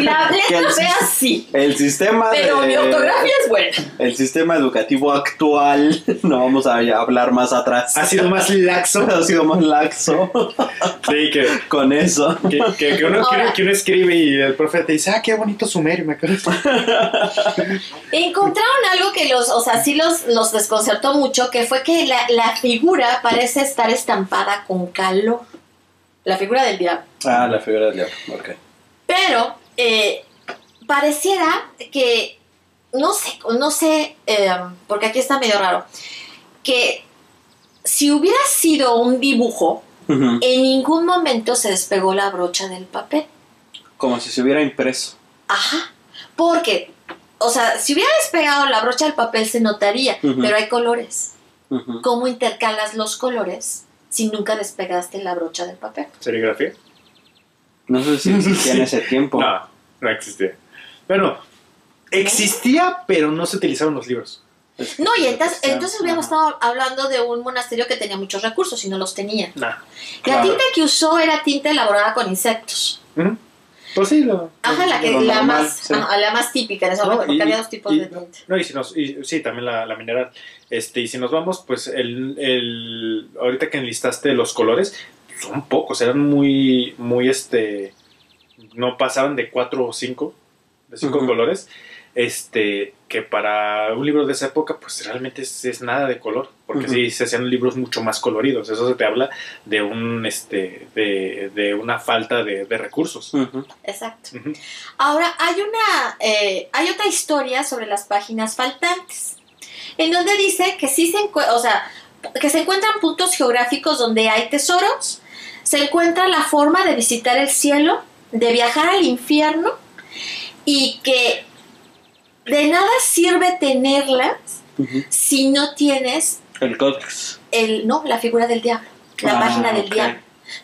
La Que letra el fea sí, El sistema pero de- mi ortografía es buena. El sistema educativo actual, no vamos a hablar más atrás. ha sido más laxo. ha sido más laxo Sí, que, con eso. que, que- que uno, Ahora. que, que uno escribe y el profe te dice, ah, qué bonito sumerio, me acuerdo. Encontraron algo que los, o sea, sí los, los desconcertó mucho, que fue que la, la figura parece estar estampada con calor. La figura del diablo. Ah, la figura del diablo, ok. Pero eh, pareciera que, no sé, no sé, eh, porque aquí está medio raro, que si hubiera sido un dibujo, en ningún momento se despegó la brocha del papel. Como si se hubiera impreso. Ajá. Porque, o sea, si hubiera despegado la brocha del papel se notaría, pero hay colores. ¿Cómo intercalas los colores si nunca despegaste la brocha del papel? ¿Serigrafía? No sé si existía en ese tiempo. No, no existía. Bueno, Existía, pero no se utilizaban los libros. No, y entonces, entonces hubiéramos estado hablando de un monasterio que tenía muchos recursos y no los tenía. Nah. La Claro. tinta que usó era tinta elaborada con insectos. Ujú. Pues sí, lo, Ajá, la, que, Lo la, normal, más, sí. la más típica en ese momento, porque había dos tipos y- de tinta. No, y si nos, y- sí, también la, la mineral. Este, y si nos vamos, pues el, el ahorita que enlistaste los colores, son pocos, eran muy, muy este, no pasaban de cuatro o cinco, de cinco colores. Este, que para un libro de esa época, pues realmente es, es nada de color, porque Ujú. sí se hacían libros mucho más coloridos. Eso se te habla de un, este, de, de una falta de, de recursos. Exacto. Ahora, hay una, eh, hay otra historia sobre las páginas faltantes, en donde dice que sí se encuentran, o sea, que se encuentran puntos geográficos donde hay tesoros, se encuentra la forma de visitar el cielo, de viajar al infierno, y que de nada sirve tenerlas si no tienes El códex. el, no, la figura del diablo, la Ah, página del diablo.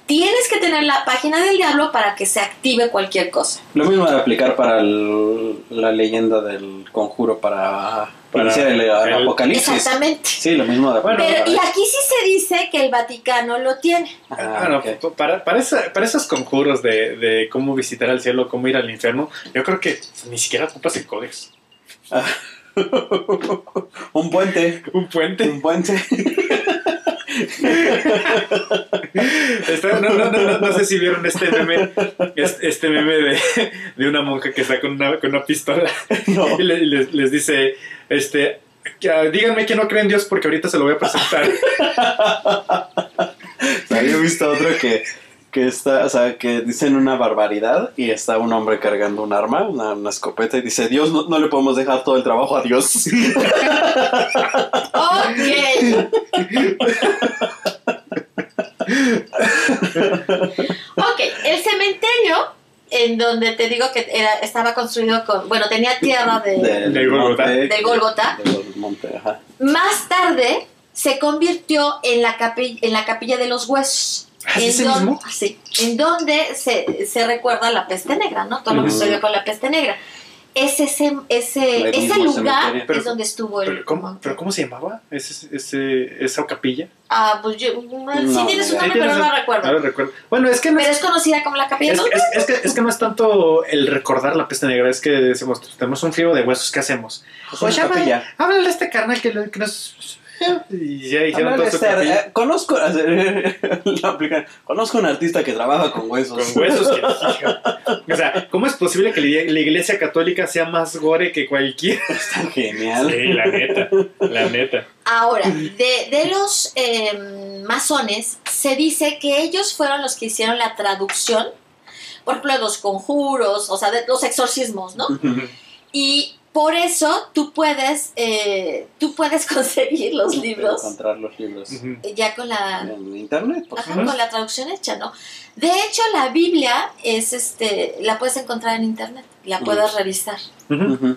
Tienes que tener la página del diablo para que se active cualquier cosa. Lo mismo de aplicar para el- la leyenda del conjuro para, Para iniciar el, apocalipsis. Exactamente. Sí, lo mismo de Bueno, Pero, y aquí sí se dice que el Vaticano lo tiene. Ah, Bueno, ok. para, para, esa- para esos conjuros de, de cómo visitar al cielo, cómo ir al infierno, yo creo que ni siquiera ocupas el códex. un puente. Un puente. Un puente. Está- no, no, no, no, no sé si vieron este meme, es- este meme de, de una monja que está con una, con una pistola No. y le- y les, les dice, este, que, ah, díganme que no creen en Dios porque ahorita se lo voy a presentar. Había visto otro que, que está, o sea, que dicen una barbaridad y está un hombre cargando un arma, una, una escopeta, y dice, Dios, no, no le podemos dejar todo el trabajo a Dios. Ok. ok, el cementerio, en donde te digo que era, estaba construido con, bueno, tenía tierra de... Del Del Gólgota. del monte, ajá. Más tarde se convirtió en la, capi- en la capilla de los huesos. ¿Ah, ¿es en ese don- mismo? sí, en donde se, se recuerda la peste negra, ¿no? Todo lo que sucedió con la peste negra. Es ese, ese, ese lugar. Pero- es donde estuvo el... ¿Pero cómo, pero cómo se llamaba ese, ese- esa capilla? Ah, pues yo, sí tienes un no, nombre, pero no recuerdo. no lo recuerdo. Bueno, es que no Pero es, es conocida como la capilla es, los es- es que, es que no es tanto el recordar la peste negra, es que decimos, tenemos un frío de huesos, ¿qué hacemos? Es Pues capilla. Háblale a este carnal que, lo- que nos... Y ya hicieron todo su eh, conozco, la aplican, conozco un artista que trabaja con huesos. con huesos. que- o sea, ¿cómo es posible que la la iglesia católica sea más gore que cualquier? Está genial. Sí, la neta, la neta. Ahora, de, de los eh, masones, se dice que ellos fueron los que hicieron la traducción, por ejemplo, de los conjuros, o sea, de los exorcismos, ¿no? Y por eso tú puedes, eh, tú puedes conseguir los libros Encontrar los libros ya con la, en internet. por ajá, con la traducción hecha, ¿no? De hecho, la Biblia es, este, la puedes encontrar en internet, la puedes revisar.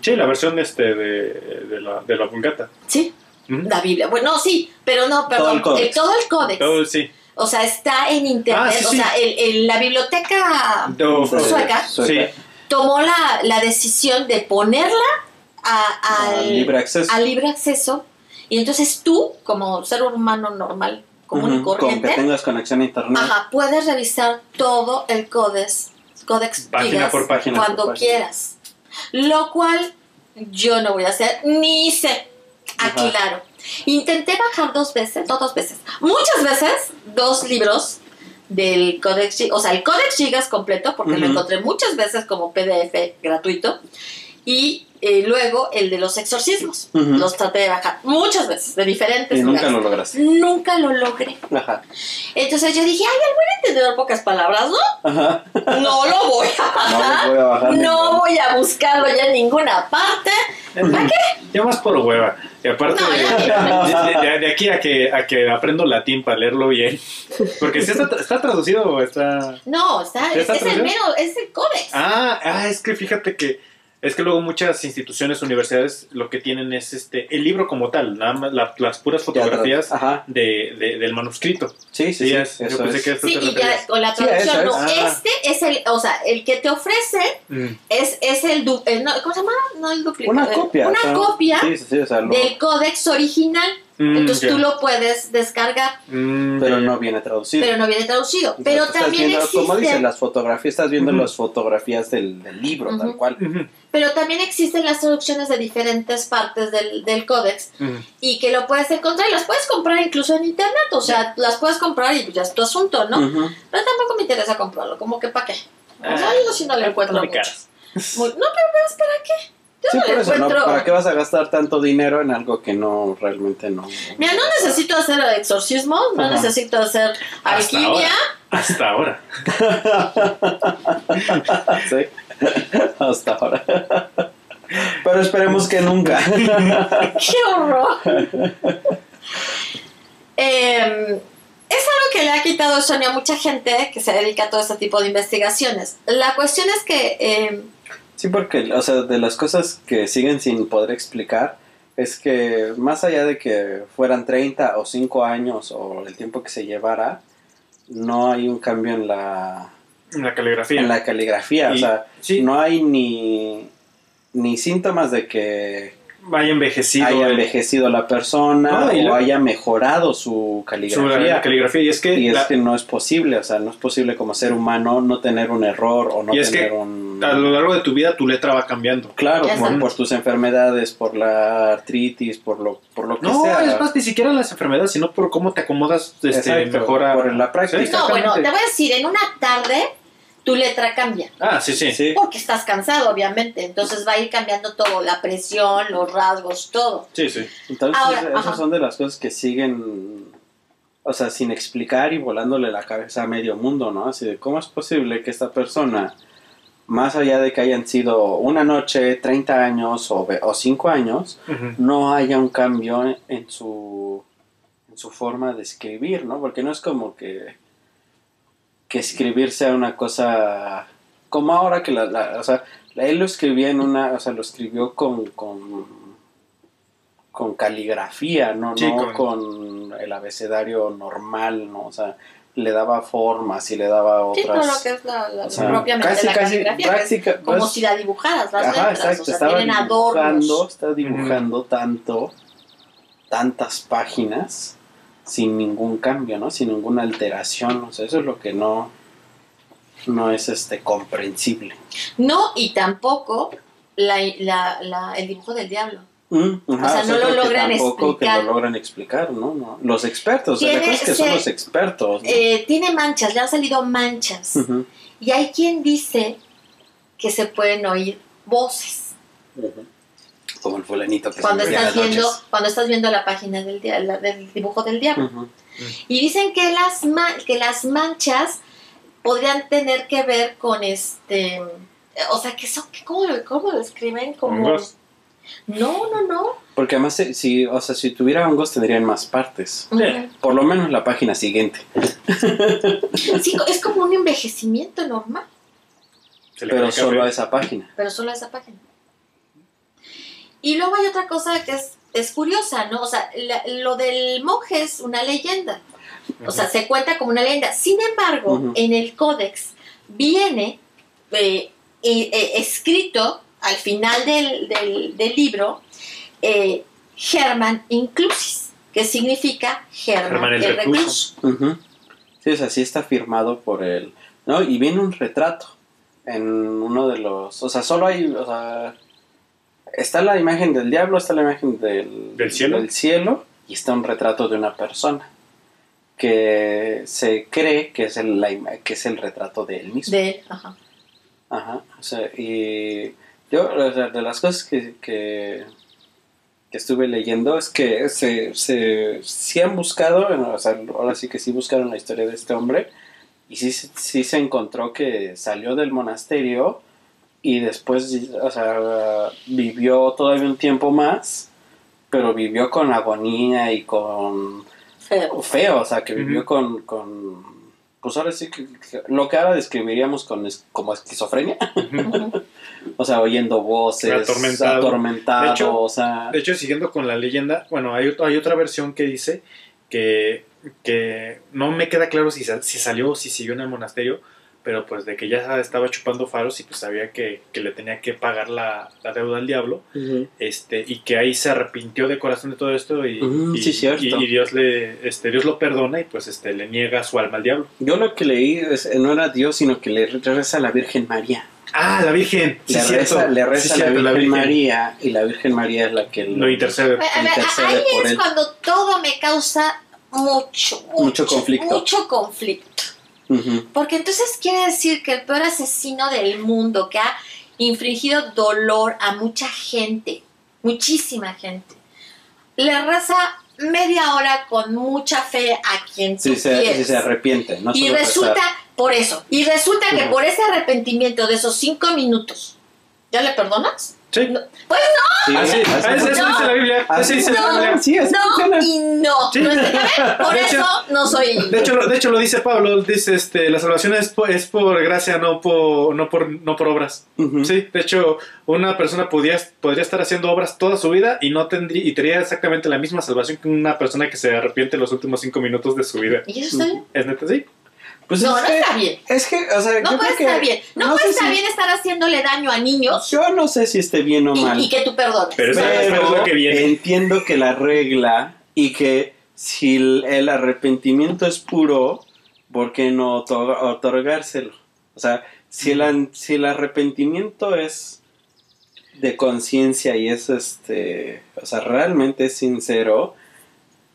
Sí, la versión este de, de, la, de la Vulgata. Sí, la Biblia. Bueno, sí, pero no, perdón. el códex. el- todo el códex. Todo, sí. O sea, está en internet. Ah, sí, o sí. sea, el- el- la biblioteca Do- Sueca. Sí. Tomó la, la decisión de ponerla a- al, Al libre acceso. al libre acceso. Y entonces tú, como ser humano normal, común y Ujú, Con que corriente, tengas conexión a internet. ajá, puedes revisar todo el códex, códex Página gigas por página cuando por página. quieras. Lo cual yo no voy a hacer, ni hice. Aclaro. Intenté bajar dos veces, no dos veces, muchas veces, dos libros del Codex Gigas, o sea, el Codex Gigas completo, porque lo Ujú. encontré muchas veces como PDF gratuito, y eh, luego el de los exorcismos. Los traté de bajar muchas veces, de diferentes Y nunca lo lograste. Nunca lo logré. Ajá. Entonces yo dije, ay, al buen entendedor pocas palabras, ¿no? Ajá. No lo voy a bajar. lo voy a bajar. No voy a buscarlo ya en ninguna parte. ¿Para qué? Ya más por hueva. Y aparte, No, de, de- de- de aquí a que, a que aprendo latín para leerlo bien. Porque si está, está traducido o está... No, está, ¿Ya es, es el mero, es el códex. Ah, ah, es que fíjate que Es que luego muchas instituciones, universidades, lo que tienen es este el libro como tal, nada más la- las puras fotografías de, de- del manuscrito. Sí, sí, Sí, sí. es- yo pensé es. que esto Sí, te y ya con la traducción, no, es. Ah. este es el, o sea, el que te ofrece Mm. es, es el, du- el no, ¿cómo se llama? No el duplicado. Una copia. Una o sea, copia Sí, sí, sí, o sea, lo- del códex original. Mm, Entonces ya. tú lo puedes descargar, Mm, pero no viene traducido. pero no viene traducido. Pero también viendo, existe, como dicen las fotografías, estás viendo las fotografías del, del libro, tal cual. Pero también existen las traducciones de diferentes partes del, del códex y que lo puedes encontrar y las puedes comprar incluso en internet. O sea, las puedes comprar y ya es tu asunto, ¿no? Pero tampoco me interesa comprarlo, como que para qué. O sea, Ah, yo sí no le encuentro muy mucho. Muy- no, pero ¿ves para qué? Yo Sí, no por eso, ¿no? ¿Para qué vas a gastar tanto dinero en algo que no, realmente no? Mira, no necesito hacer exorcismos, no Ajá. necesito hacer Hasta alquimia. Hasta ahora. Sí, hasta ahora. Pero esperemos que nunca. ¡Qué horror! Em, es algo que le ha quitado el sueño a mucha gente que se dedica a todo este tipo de investigaciones. La cuestión es que em, Sí, porque, o sea, de las cosas que siguen sin poder explicar, es que más allá de que fueran 30 o 5 años o el tiempo que se llevara, no hay un cambio en la, La caligrafía. en la caligrafía. o sea, sí. no hay ni, ni síntomas de que Vaya envejecido. haya el- envejecido la persona No, o haya mejorado su su caligrafía. caligrafía. Y es que, Y es la- que no es posible, o sea, no es posible como ser humano no tener un error o no Y es que tener un... a lo largo de tu vida tu letra va cambiando. Claro, por, por tus enfermedades, por la artritis, por lo, por lo que No, sea. es más, ni siquiera las enfermedades, sino por cómo te acomodas, este, Exacto, mejora. por la práctica. Sí, no, bueno, te voy a decir, en una tarde tu letra cambia. Ah, sí, sí. Sí, Porque estás cansado, obviamente. Entonces va a ir cambiando todo, la presión, los rasgos, todo. Sí, sí. entonces Ahora, esas ajá. son de las cosas que siguen, o sea, sin explicar y volándole la cabeza a medio mundo, ¿no? Así de, ¿cómo es posible que esta persona, más allá de que hayan sido una noche, 30 años o, o 5 años, no haya un cambio en su, en su forma de escribir, ¿no? Porque no es como que, que escribir sea una cosa como ahora que la, la- o sea, él lo escribía en una, o sea, lo escribió con, con, con caligrafía, ¿no? Sí, no con- con el abecedario normal, ¿no? O sea, le daba formas y le daba Sí, todo lo otras... que es la, la- o sea, propiamente casi, la casi caligrafía, que es práctica, como pues, si la dibujaras, las Ajá, letras, exacto, o sea, estaba tienen dibujando, adornos. está dibujando tanto, tantas páginas sin ningún cambio, ¿no? Sin ninguna alteración, o sea, eso es lo que no, no es este comprensible. No, y tampoco la, la, la- el dibujo del diablo. Mm, ajá, sea, no lo creo que logran tampoco explicar. que lo logran explicar, ¿no? No, Los expertos, o la Tiene- cosa es que son los expertos, ¿no? Eh, tiene manchas, le han salido manchas. Y hay quien dice que se pueden oír voces. Como el fulanito que Cuando estás viendo, noches. cuando estás viendo la página del, la- del dibujo del diablo. Y dicen que las, que las manchas podrían tener que ver con este. O sea, que son. que ¿Cómo, lo- cómo lo escriben? Como. No, no, no. Porque además, si- si, o sea, si tuviera hongos tendrían más partes. Por lo menos la página siguiente. Sí, es como un envejecimiento normal, Pero solo a esa página. pero solo esa página. Y luego hay otra cosa que es, es curiosa, ¿no? O sea, la- lo del monje es una leyenda. O sea, se cuenta como una leyenda. Sin embargo, en el códex viene eh, eh, eh, escrito al final del, del- del libro eh, German Inclusis, que significa German, Germán el el recluso. Sí, o sea, sí está firmado por él. ¿No? Y viene un retrato en uno de los. O sea, solo hay. O sea, está la imagen del diablo, está la imagen del, ¿Del cielo? del cielo, y está un retrato de una persona que se cree que es el, la que es el retrato de él mismo. De, ajá. Ajá, o sea, y yo, o sea, de las cosas que, que, que estuve leyendo es que se, se, sí han buscado, o sea, ahora sí que sí buscaron la historia de este hombre, y sí, sí se encontró que salió del monasterio y después, o sea, vivió todavía un tiempo más, pero vivió con agonía y con Feo. feo, o sea, que vivió con, con, pues ahora sí que, que lo que ahora describiríamos con es- como esquizofrenia. O sea, oyendo voces, Atormentado. atormentado, De hecho- o sea... De hecho, siguiendo con la leyenda, bueno, hay, hay otra versión que dice que, que no me queda claro si, si salió o si siguió en el monasterio, pero pues de que ya estaba chupando faros y pues sabía que, que le tenía que pagar la, la deuda al diablo, este, y que ahí se arrepintió de corazón de todo esto y, y- sí, cierto. y- y Dios le, este, Dios lo perdona y pues este, le niega su alma al diablo. Yo lo que leí es, no era Dios, sino que le reza a la Virgen María. Ah, la Virgen. Sí, le, cierto. reza, le Sí, reza a cierto, la Virgen, María y la Virgen María es la que Lo intercede. A ver, Intercede ahí por es él. cuando todo me causa mucho, mucho, Mucho conflicto. Mucho conflicto. Ujú. Porque entonces quiere decir que el peor asesino del mundo que ha infligido dolor a mucha gente, muchísima gente, le reza media hora con mucha fe a quien tú Si se, si se arrepiente, no y resulta, rezar. por eso, y resulta que Ujú. por ese arrepentimiento de esos cinco minutos, ¿ya le perdonas? Sí. No. Pues Sí, sí. así eso funciona. dice la Biblia. Así dice la. Biblia. Sí, así no y no. Sí. No, por De hecho- eso no soy... De hecho, lo, de hecho lo dice Pablo, dice este, la salvación es por, es por gracia, no por, no por, no por obras. Ujú. Sí, de hecho, una persona podría, podría estar haciendo obras toda su vida y no tendría, y tendría exactamente la misma salvación que una persona que se arrepiente los últimos cinco minutos de su vida. ¿Y eso está bien? ¿Es neta? Sí. Pues No, es no que- está bien. Es que, o sea, No yo puede creo que- estar bien. No, no puede estar si- bien estar haciéndole daño a niños Yo no sé si esté bien o mal. y, y que tú perdones. Pero eso- Pero es lo que viene. entiendo que la regla y que si el, el arrepentimiento es puro, ¿por qué no otor- otorgárselo? O sea, si el, an- si el arrepentimiento es de conciencia y es este, o sea, realmente es sincero,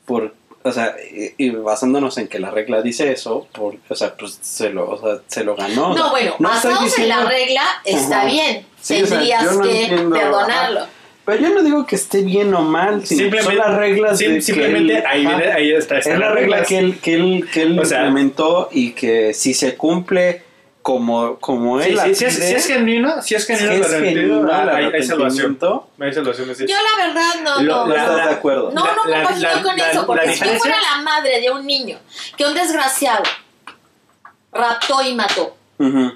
por, o sea, y, y basándonos en que la regla dice eso, por, o sea, pues se lo, o sea, se lo ganó. No, bueno, No basados en la diciendo- regla está Ajá. bien. Sí, o sea, Tendrías no que entiendo, perdonarlo. Pero yo no digo que esté bien o mal, sino que son las reglas sim- de simplemente que él- ahí, viene, ahí está, está es la regla que él, que él, que él O sea- implementó y que si se cumple como, como él Sí, la sí, si, es, si es genuino, si es si genuino, es el arrepentido, genuino ah, hay, hay salvación. Hay salvación, sí. Yo la verdad no, Lo- no. no la- de acuerdo. No, no La- compagino la- con la- eso, porque la si yo fuera la madre de un niño que un desgraciado raptó y mató, Ujú.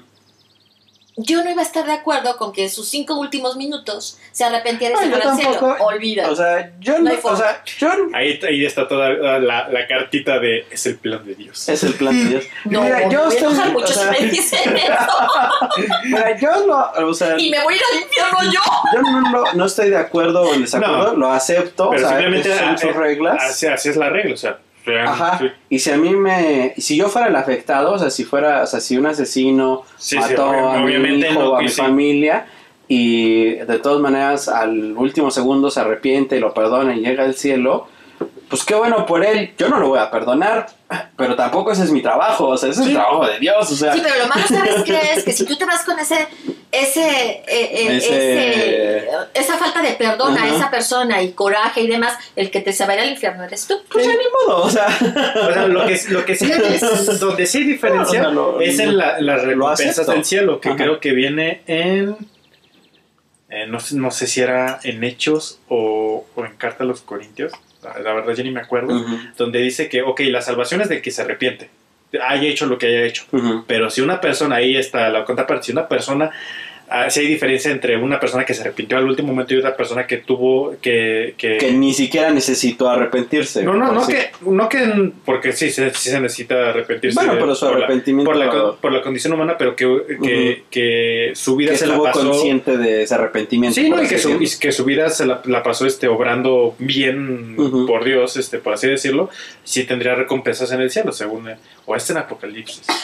Yo no iba a estar de acuerdo con que en sus cinco últimos minutos se arrepentiera y No, se yo fuera al cielo. tampoco. Olvida. O sea, yo No no, hay o forma. sea, yo Ahí, ahí está toda la, la cartita de es el plan de Dios. es el plan de Dios. no, Mira, me yo voy a estoy, enojar mucho o sea, si me dicen eso. mira, yo no, o sea, y me voy a ir al infierno yo. yo no, no, no estoy de acuerdo o en desacuerdo, No. lo acepto, Pero o sea, simplemente son ah, sus reglas. Así, así es la regla, o sea, real, Ajá. sí. Y si a mí me. Si yo fuera el afectado, o sea, si fuera. O sea, si un asesino Sí, mató a mi hijo no, o a mi familia y de todas maneras al último segundo se arrepiente y lo perdona y llega al cielo, pues qué bueno por él. Yo no lo voy a perdonar, pero tampoco ese es mi trabajo, o sea, ese es el trabajo de Dios, o sea. Sí, pero lo malo, ¿sabes qué es? Que si tú te vas con ese, ese, eh, eh, Ese- ese- esa falta de perdón a esa persona y coraje y demás, el que te se va a ir al infierno eres tú. Pues ya ni modo, o sea. O sea, lo que, lo que sí es, donde sí hay diferencia No, o sea, lo- es en la- las lo recompensas del cielo, que Ajá. creo que viene en, eh, no, sé- no sé si era en Hechos o, o en Carta a los Corintios, la, la verdad ya ni me acuerdo, donde dice que, ok, la salvación es de que se arrepiente, haya hecho lo que haya hecho, pero si una persona, ahí está la contraparte, si una persona, ah, si hay diferencia entre una persona que se arrepintió al último momento y otra persona que tuvo que... que, Que ni siquiera necesitó arrepentirse. no, no, no sí. que, no que, porque sí, se, sí se necesita arrepentirse. Bueno, pero su por la- arrepentimiento. por la, por la condición humana, pero que, que, que su vida que se la pasó. consciente de ese arrepentimiento. Sí, no, y que su, y que su vida se la, la pasó este, obrando bien por Dios, este, por así decirlo, sí tendría recompensas en el cielo, según. eh, o este en Apocalipsis.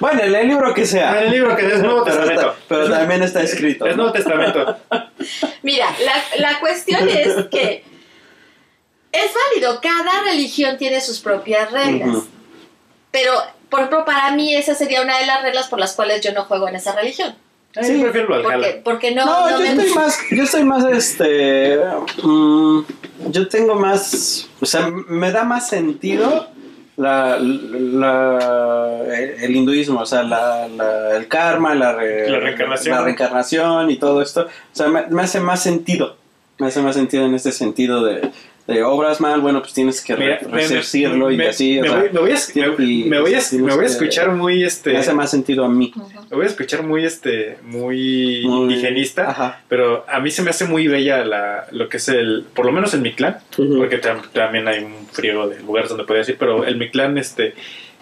Bueno, en el libro que sea. En el libro que es Nuevo pero, Testamento. Pero también está escrito. Es. Nuevo Testamento. Mira, la, la cuestión es que es válido, cada religión tiene sus propias reglas. Pero, por ejemplo, para mí esa sería una de las reglas por las cuales yo no juego en esa religión. Sí, prefiero Valhalla. Porque, porque no, No, no yo me- estoy más, yo estoy más, este, mm, yo tengo más, o sea, me da más sentido la, la- el, hinduismo, o sea, la, la- el karma, la, re- La reencarnación. la reencarnación y todo esto, o sea, me, me hace más sentido, me hace más sentido en este sentido de, te obras mal, bueno, pues tienes que Mira, re- me- resarcirlo y me- así, o me sea, voy, me voy a, me- y- me voy a- me voy a que- escuchar muy este me hace más sentido a mí. me voy a escuchar muy este muy, Muy- indigenista Ajá. pero a mí se me hace muy bella la, lo que es el por lo menos en mi clan Ujú. porque tam- también hay un friego de lugares donde podría decir pero el mi clan este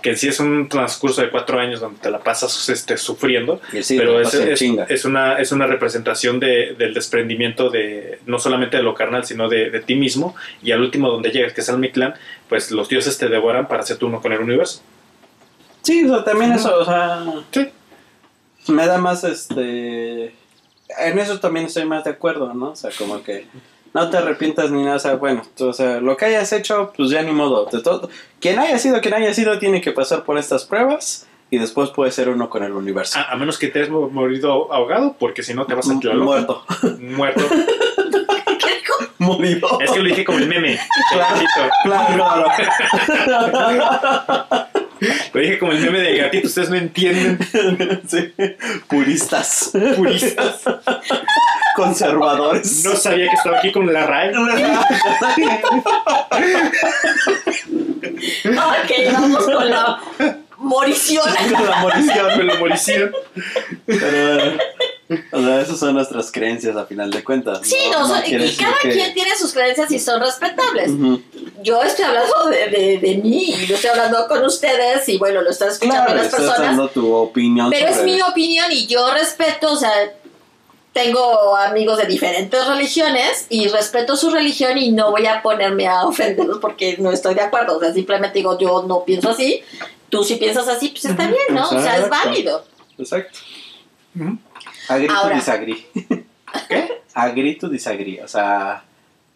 que en sí es un transcurso de cuatro años donde te la pasas este, sufriendo sí, pero es, es, una, es una representación de, del desprendimiento de no solamente de lo carnal, sino de, de ti mismo. Y al último donde llegas, que es al Mictlán, pues los dioses te devoran para hacerte uno con el universo. Sí, o sea, también eso, o sea, Sí. me da más este en eso también estoy más de acuerdo, ¿no? O sea, como que no te arrepientas ni nada, o sea, bueno, tú, o sea, lo que hayas hecho, pues ya ni modo. De todo, quien haya sido, quien haya sido, tiene que pasar por estas pruebas y después puede ser uno con el universo. A, a menos que te hayas mo- morido ahogado, porque si no te vas a tirar Muerto. Muerto. Morido. Es que lo dije como el meme. Claro. Claro, claro. Lo dije como el meme del gatito. Ustedes no entienden. Sí. Puristas. Puristas. Conservadores. No sabía que estaba aquí con la RAE. Ok, vamos con la morición. La morición. Me lo moricieron. Pero, o sea, esas son nuestras creencias a final de cuentas. Sí, no, son- y cada que- quien tiene sus creencias y son respetables. Yo estoy hablando de, de, de mí y lo estoy hablando con ustedes y bueno, lo están escuchando Claro, las estás personas. dando tu opinión. Pero es mi opinión y yo respeto, o sea, tengo amigos de diferentes religiones y respeto su religión y no voy a ponerme a ofenderlos porque no estoy de acuerdo. O sea, simplemente digo, yo no pienso así, tú si piensas así, pues está bien, ¿no? O sea, es válido. Exacto. Ujú. Agree to Ahora. disagree. ¿Qué? Agree to disagree. O sea,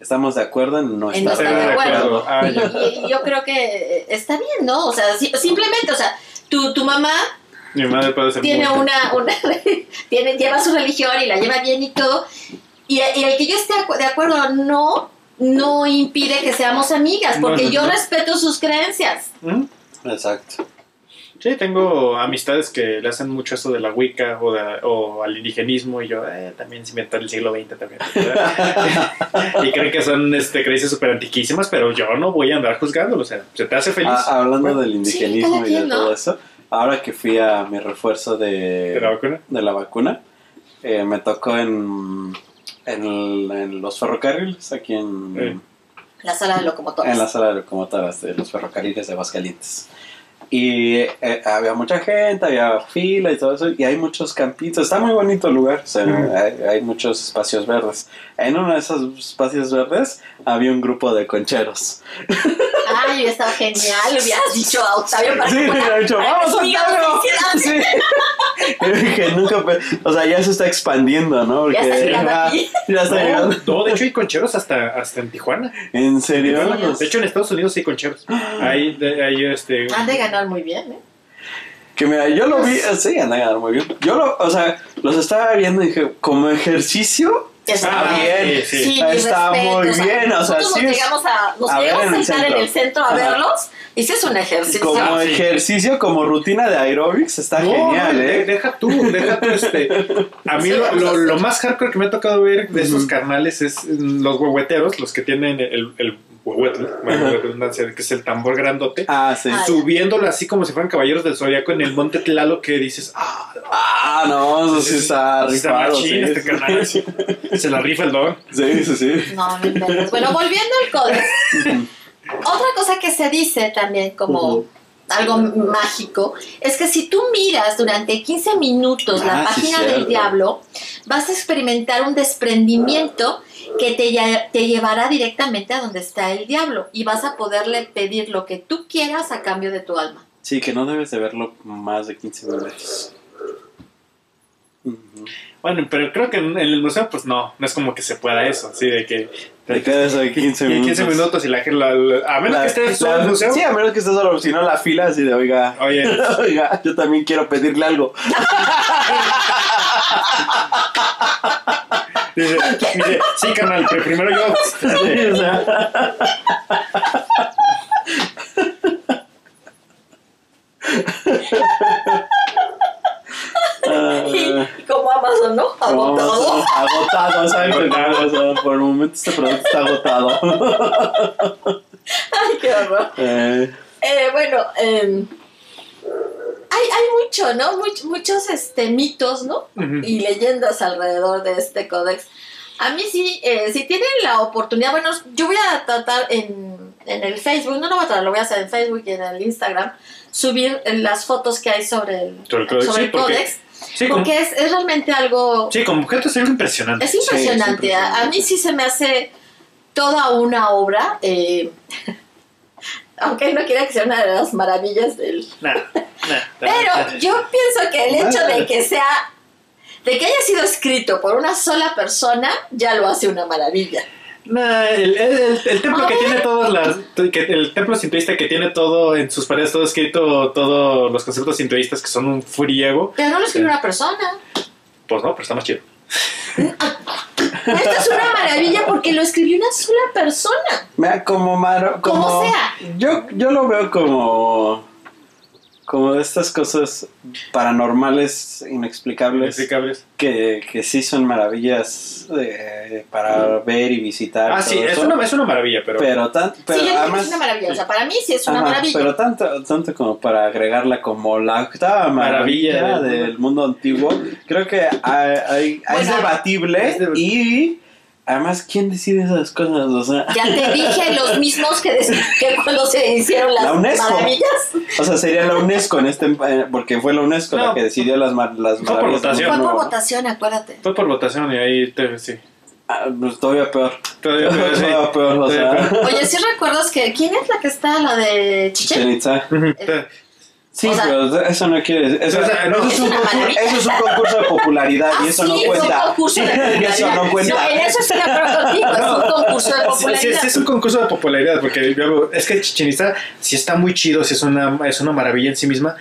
estamos de acuerdo en no En no estar de de acuerdo. acuerdo. Ah, Y, yo creo que está bien, ¿no? O sea, si- simplemente, o sea, tu, tu mamá Mi madre puede ser tiene una, una tiene, lleva su religión y la lleva bien y todo. Y, y el que yo esté de acuerdo no, no impide que seamos amigas, No, porque no, yo no. respeto sus creencias. ¿Mm? Exacto. Sí, tengo amistades que le hacen mucho eso de la Wicca o, de- o al indigenismo y yo eh, también se inventó el siglo XX también. y creen que son este, creencias súper antiquísimas, pero yo no voy a andar juzgándolo, o sea, se te hace feliz. Ah, hablando Bueno, del indigenismo y de todo eso, ahora que fui a mi refuerzo de, ¿De la vacuna? de la vacuna, eh, me tocó en, en, el- en los ferrocarriles, aquí en, Sí. La sala de locomotoras. en la sala de locomotoras de los ferrocarriles de Aguascalientes. Y eh, había mucha gente, había fila y todo eso, y hay muchos campitos. Está muy bonito el lugar, o sea, Ujú. hay, hay muchos espacios verdes. En uno de esos espacios verdes había un grupo de concheros. Ay, hubiera estado genial. Le hubieras dicho a Octavio para Sí, que le había dicho, ¡vamos, Octavio! felicidades". Sí. que nunca, pe- o sea, ya se está expandiendo, ¿no? Porque Ya está llegando ya, aquí. ya está llegando. No, no, de hecho hay concheros hasta, hasta en Tijuana. ¿En serio? De hecho en Estados Unidos hay concheros. Hay, de- hay este... Han de ganar muy bien, ¿eh? Que mira, yo lo vi, sí, anda a ganar muy bien. Yo lo, o sea, los estaba viendo y dije, como ejercicio, está Ah, bien. sí, Está respeto, muy o sea, bien, o sea, nosotros sí nos llegamos a, nos a llegamos en a el sentar en centro. el centro a Ajá. verlos. Y ese es un ejercicio. Como Ah, sí. ejercicio, como rutina de aerobics, está No, genial, ¿eh? Deja tú, deja tú este. A mí Sí, lo, más hardcore que me ha tocado ver de esos Ujú. carnales es los huehueteros, los que tienen el, el bueno, la redundancia, que es el tambor grandote, Ah, sí. Ah, subiéndolo así como si fueran caballeros del zodiaco en el monte Tlalo que dices, ah, Ah, no, eso sí está está rifado, machín sí. este carnal, sí. se la rifa el don. Sí, sí, sí. No, no inventes. Bueno, volviendo al códex. Otra cosa que se dice también como algo mágico es que si tú miras durante 15 minutos la Ah, sí, página del diablo, vas a experimentar un desprendimiento que te, te llevará directamente a donde está el diablo y vas a poderle pedir lo que tú quieras a cambio de tu alma. Sí, que no debes de verlo más de 15 minutos. Ujú. Bueno, pero creo que en, en el museo, pues no, no es como que se pueda eso, así de que. Te quedas ahí 15 y minutos. 15 minutos y la gente. a menos La- que esté solo el museo. Sí, a menos que esté solo, si no la fila así de, oiga, Oye, oiga, yo también quiero pedirle algo. dice, dice, sí, carnal, pero primero yo. Sí, o sea. Y como Amazon, ¿no? Agotado. agotado No, saben que no, o sea, por el momento este producto está agotado. Ay, qué horror. Eh, Eh, bueno, eh, hay, hay mucho, ¿no? Much- muchos este, mitos, ¿no? Y leyendas alrededor de este códex. A mí sí, eh, si tienen la oportunidad, bueno, yo voy a tratar en, en el Facebook, no lo voy a tratar, lo voy a hacer en Facebook y en el Instagram, subir las fotos que hay sobre el, Sobre el códex, sobre sí, el porque- Sí, es, es realmente algo... sí, como objeto es algo impresionante. Es impresionante. Sí, es A, a mí sí se me hace toda una obra. eh, aunque no quiera que sea una de las maravillas del. Nah, nah, Pero yo pienso que el hecho de que sea. de que haya sido escrito por una sola persona, ya lo hace una maravilla. Nah, el, el- el- el templo que tiene todas las. que el templo sintoísta que tiene todo en sus paredes, todo escrito, todos los conceptos sintoístas que son un friego, Pero no lo escribió una persona. pues no, pero está más chido. Esto es una maravilla porque lo escribió una sola persona. Mira, como Maro. Como, Como sea. Yo, yo lo veo como. Como de estas cosas paranormales, inexplicables, Explicables. que, que sí son maravillas eh, para ver y visitar. Ah, sí, es una, es una maravilla, pero. Pero, tan, pero sí, yo que además. es una maravilla. O sea, para mí sí es una Ajá, maravilla. Pero tanto, tanto como para agregarla como la octava maravilla, Maravilla del del mundo antiguo, creo que hay, hay- es Bueno, debatible es debatible. y además, ¿quién decide esas cosas? O sea, Ya te dije los mismos que, que cuando se hicieron las La UNESCO. maravillas. o sea, sería la UNESCO en este, eh, porque fue la UNESCO No. la que decidió las, mar- las Fue por maravillas del votación. Fue por nuevo. votación, acuérdate. Fue por votación y ahí te, sí. Ah, pues todavía peor. Todavía, todavía, sí. Todavía peor, o sea. peor. Oye, ¿sí recuerdas que quién es la que está, la de Chichen? Chichen Itza. Ujú. Sí, O sea, pero eso no quiere decir. Eso, o sea, no, eso es un concurso, eso es un concurso de popularidad y eso sí, no es un cuenta. concurso de eso no cuenta. No, en eso estoy de acuerdo contigo, es un concurso de sí, popularidad. sí, es un concurso de popularidad, porque es que Chichen Itza sí está muy chido, sí es una, es una maravilla en sí misma,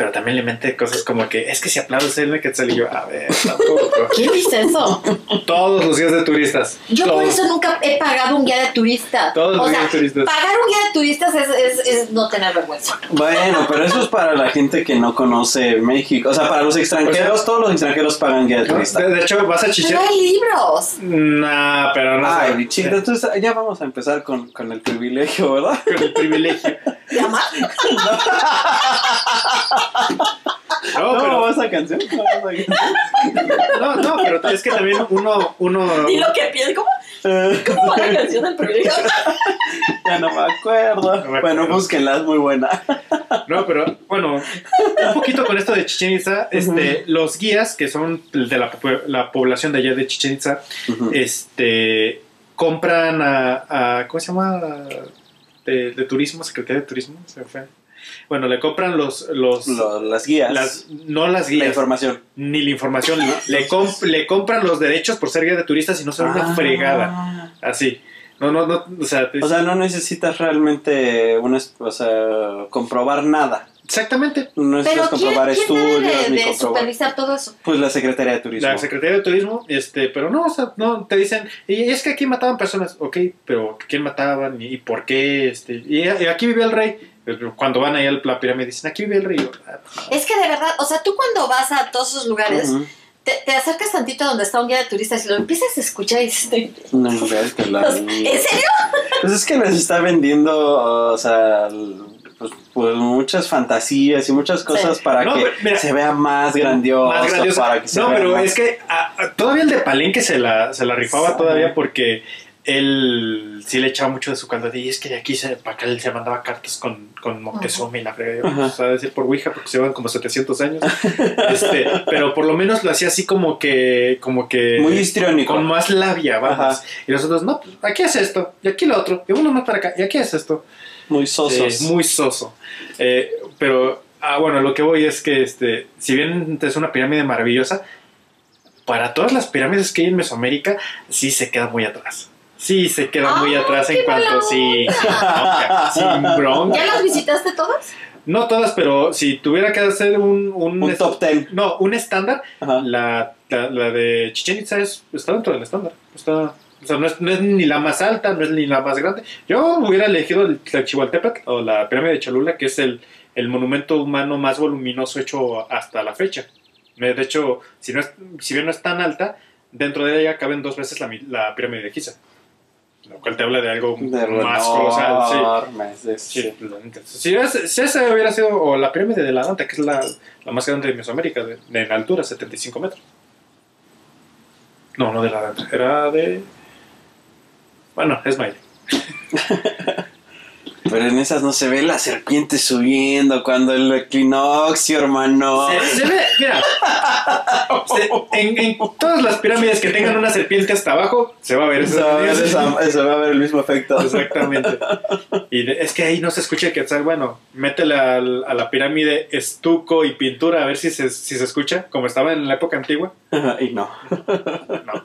pero también le mete cosas como que, es que si aplaudes el Quetzal y yo, a ver, tampoco. ¿Quién dice eso? Todos los días de turistas. Yo por eso nunca he pagado un guía de turista. Todos los o sea, guías de turistas. pagar un guía de turistas es, es, es no tener vergüenza. Bueno, pero eso es para la gente que no conoce México. O sea, para los extranjeros, todos los extranjeros pagan guía de turista. De, de hecho, vas a Chichen Pero hay libros. Nah, pero no Ay, chica, entonces ya vamos a empezar con, con el privilegio, ¿verdad? Con el privilegio. ¿De amar? No, No, pero, esa canción. No, esa canción. no, no, pero es que también uno, uno, Ni lo que pienso. ¿Cómo, Eh, ¿Cómo va la canción del privilegio? ya no me acuerdo. No me Bueno, búsquenla, es muy buena. No, pero bueno, un poquito con esto de Chichen Itza, este, los guías que son de la, población de allá de Chichen Itza, este, compran a, a- ¿cómo se llama? De, de turismo, Secretaría de Turismo, se me fue. Bueno, le compran los, los, Lo- las guías. las, no las la guías, información. ni la información, le, comp- le compran los derechos por ser guía de turistas y no son una Ah. fregada, así. No, no, no, o sea, te- O sea, no necesitas realmente una, o sea, comprobar nada. exactamente. No necesitas Pero ¿quién, comprobar quién debe estudios de, ni de comprobar. supervisar todo eso? Pues la Secretaría de Turismo. La Secretaría de Turismo, este, pero no, o sea, no, te dicen, y es que aquí mataban personas, ok, pero ¿quién mataban y, por qué? Este, y, y aquí vivía el rey. Cuando van ahí a la pirámide dicen, aquí vive el "Ah, Es que de verdad, o sea, tú cuando vas a todos esos lugares, te, te acercas tantito donde está un guía de turistas y lo empiezas a escuchar y dices, No, es que la- ¿en serio? Pues es que les está vendiendo, o sea, pues, pues muchas fantasías y muchas cosas Sí. para No, que pero mira, se vea más grandioso, más grandioso. para que se No, vea pero más- es que a- a- todavía el de Palenque se la, se la rifaba Sí. todavía porque él sí le echaba mucho de su caldo. Y es que de aquí se, para acá él se mandaba cartas con, con Moctezuma y la fregada. O sea, decir por Ouija porque se llevan como 700 años. este, pero por lo menos lo hacía así como que, como que muy histriónico. con más labia, vamos. Y nosotros, no, pues aquí es esto, y aquí lo otro, y uno más para acá, y aquí es esto. Muy sosos. Sí, muy soso. Eh, pero, ah, bueno, lo que voy es que, este, si bien es una pirámide maravillosa, para todas las pirámides que hay en Mesoamérica, sí se queda muy atrás. Sí, se queda muy atrás en cuanto sí, sin bronca, sin bronca. ¿Ya las visitaste todas? No todas, pero si tuviera que hacer un, un, Un top ten. no, un estándar, la, la, la de Chichen Itza es, está dentro del estándar. Está, o sea, no es, no es ni la más alta, no es ni la más grande. Yo hubiera elegido el Tlachihualtepec o la pirámide de Cholula, que es el, el monumento humano más voluminoso hecho hasta la fecha. Eh, De hecho, si, no es, si bien no es tan alta, dentro de ella caben dos veces la, mi- la pirámide de Giza. Lo cual te habla de algo De más colosal. Sí. Sí. Si, ese, si ese hubiera sido, o la pirámide de la Danta, que es la, la más grande de Mesoamérica, de, de- en altura, 75 metros. No, no de la Danta, era de. Bueno, es Maya. Pero en esas no se ve la serpiente subiendo cuando el equinoccio, hermano. Se, se ve, mira, se- en, en todas las pirámides que tengan una serpiente hasta abajo, se va a ver Eso va a ver, esa. esa- eso va a ver el mismo efecto. Exactamente. Y de- es que ahí no se escucha quetzal. Bueno, métele a la pirámide estuco y pintura a ver si se, si se escucha, como estaba en la época antigua. y no. No.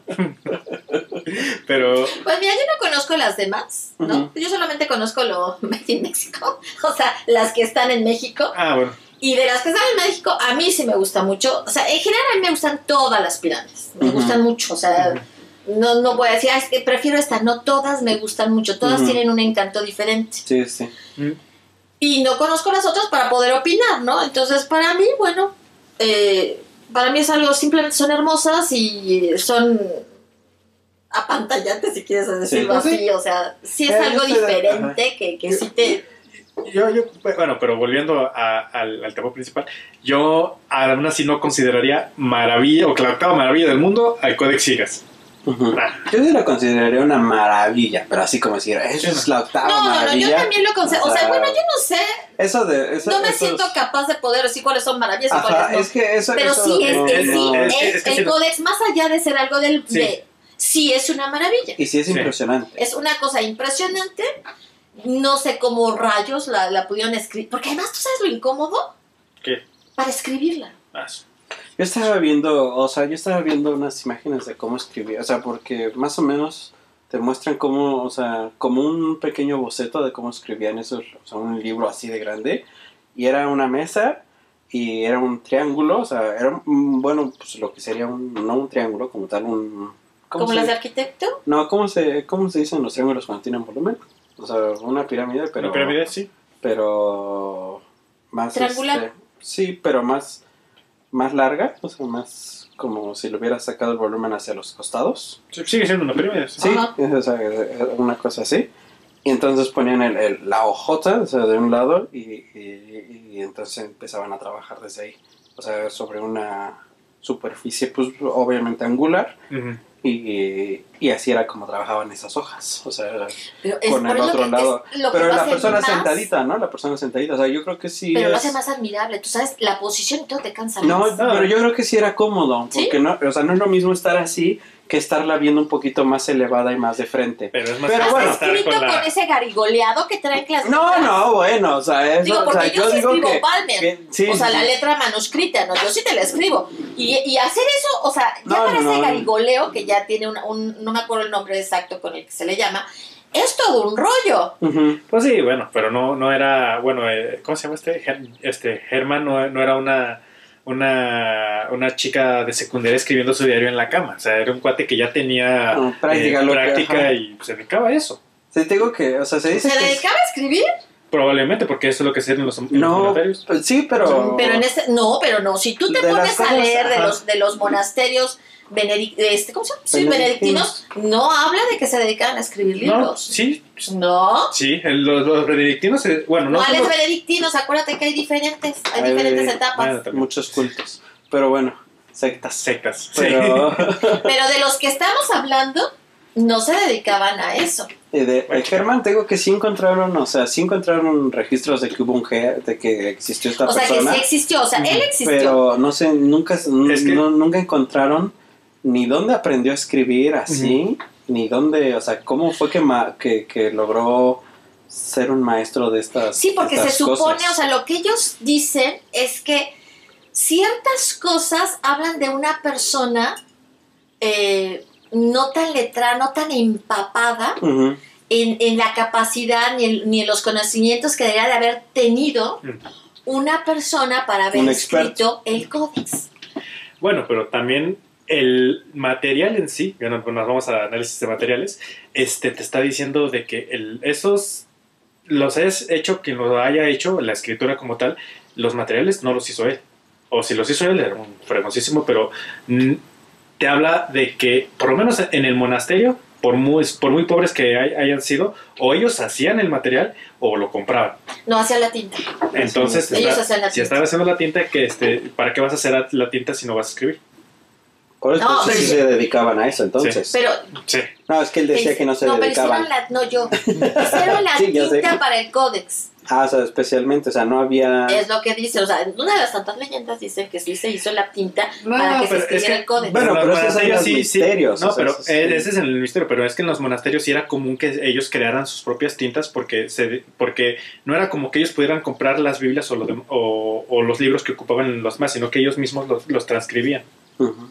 Pero Pues mira, yo no conozco las demás, ¿no? Yo solamente conozco lo Made in México, o sea, las que están en México. Ah, bueno. Y de las que están en México, a mí sí me gusta mucho. O sea, en general a mí me gustan todas las pirámides. Me gustan mucho. O sea, no, no voy a decir, "Ah, es que prefiero esta. No, todas me gustan mucho. Todas tienen un encanto diferente. Sí, sí. Mm, Y no conozco las otras para poder opinar, ¿no? Entonces, para mí, bueno, eh, para mí es algo, simplemente son hermosas y son apantallantes, si quieres decirlo pues sí. así. O sea, sí es Eh, algo diferente que, que sí te... Yo, yo, bueno, pero volviendo a- al, al tema principal, yo aún así no consideraría maravilla, o que la octava maravilla del mundo, al Codex Gigas. Ujú. Ah. Yo sí lo consideraría una maravilla, pero así como decir, eso es la octava No, no, no, maravilla. yo también lo considero. O sea, bueno, yo no sé, Eso de. Eso, no me esos- siento capaz de poder decir cuáles son maravillas y cuáles no. es que eso. Pero eso- sí, es, no, es- sí, es el sí. códex, más allá de ser algo del... Sí. de- sí es una maravilla. Y sí es Sí. impresionante. Es una cosa impresionante. No sé cómo rayos la, la pudieron escribir. Porque además, ¿tú sabes lo incómodo? ¿Qué? Para escribirla. Ah, Yo estaba viendo, o sea, yo estaba viendo unas imágenes de cómo escribía, o sea, porque más o menos te muestran cómo, o sea, como un pequeño boceto de cómo escribían esos, o sea, un libro así de grande, y era una mesa y era un triángulo, o sea, era, un- bueno, pues lo que sería un, no un triángulo como tal, un... ¿cómo Como las de arquitecto. No, ¿cómo se, ¿cómo se dicen los triángulos cuando tienen volumen? O sea, una pirámide, pero... Una pirámide, sí. pero más Triangular. este, sí pero más más larga o sea más como si lo hubiera sacado el volumen hacia los costados Sí, Sigue siendo una pirámide. sí. sí Ajá. o sea, una cosa así y entonces ponían el, el- la hojota o sea de un lado y, y- y entonces empezaban a trabajar desde ahí o sea sobre una superficie pues obviamente angular Ujú. Y, y así era como trabajaban esas hojas o sea Pero con el lo otro lado lo pero lo la persona más- sentadita no la persona sentadita o sea yo creo que sí Pero lo es- hace más admirable. Tú sabes, la posición y todo te cansa No, más. No. pero yo creo que sí era cómodo, ¿Sí? porque no, o sea, no es lo mismo estar así que estarla viendo un poquito más elevada y más de frente. Pero es más Pero bueno. Escrito con, la- ese garigoleado que clases. No, no, bueno, o sea, eso, Digo, o porque sea, yo, sí digo escribo que, Palmer. que- sí, o sea, la letra manuscrita, ¿no? Yo sí te la escribo. Y, y hacer eso, o sea, ya No, para no, ese garigoleo, que ya tiene un, un- no me acuerdo el nombre exacto con el que se le llama, es todo un rollo. Pues sí, bueno, pero no, no era, bueno, eh, ¿cómo se llama este? Ger- este Germán no, no era una, una, una chica de secundaria escribiendo su diario en la cama. O sea, era un cuate que ya tenía No, práctica, eh, que- y se dedicaba a eso. Sí, te digo que, o sea, se dice ¿Se que... dedicaba a escribir? Probablemente porque eso es lo que se hace en los, No, monasterios. pues sí, pero... Pero en este, no, pero no. Si tú te pones a cosas, leer de los, de los monasterios benedic- este, ¿cómo se llama? Sí, Benedictinos. no habla de que se dedicaban a escribir No, libros. sí, No. sí, el- los, los benedictinos, eh, bueno, no ¿Cuáles benedictinos? Acuérdate que hay diferentes, hay Hay- diferentes etapas. Bueno. Muchos cultos. Pero bueno, sectas. sectas. sí. Pero... Pero de los que estamos hablando, no se dedicaban a eso. Y de, de Germán, te digo que sí encontraron, o sea, sí encontraron registros de que hubo un G, de que existió esta O sea, que persona. sí existió, o sea, él existió. Pero no sé, nunca, Es que- no- nunca encontraron ni dónde aprendió a escribir así, ni dónde, o sea, cómo fue que, ma- que, que logró ser un maestro de estas Sí, porque se supone, cosas. o sea, lo que ellos dicen es que ciertas cosas hablan de una persona eh, no tan letrada, no tan empapada en, en la capacidad ni en, ni en los conocimientos que debería de haber tenido una persona para haber escrito el códex. Bueno, pero también el material en sí, bueno, pues nos vamos a análisis de materiales, este te está diciendo de que el, esos los has hecho, quien lo haya hecho, la escritura como tal, los materiales no los hizo él. O si los hizo él, era un fregosísimo, pero te habla de que, por lo menos en el monasterio, por muy, por muy pobres que hay- hayan sido, o ellos hacían el material o lo compraban. No, hacia la tinta. Entonces, Ellos está- hacían la si están haciendo la tinta, que este, ¿para qué vas a hacer la- tinta si no vas a escribir? Por eso No, sí pero- se dedicaban a eso entonces. Pero Sí. No, es que él decía que no se pero dedicaban. hicieron la, no yo, hicieron la tinta para el códex. Ah, o sea, especialmente, o sea, no había... Es lo que dice, o sea, una de las tantas leyendas dicen que sí se hizo la tinta No, para que se pero es escribiera que- el códex. Bueno, los pero esos son monasterios los misterios, No, o sea, pero sí. ese es el misterio. Pero es que en los monasterios sí era común que ellos crearan sus propias tintas porque se, porque no era como que ellos pudieran comprar las Biblias o, lo dem- o, o los libros que ocupaban los más, sino que ellos mismos los, los transcribían. Ujú.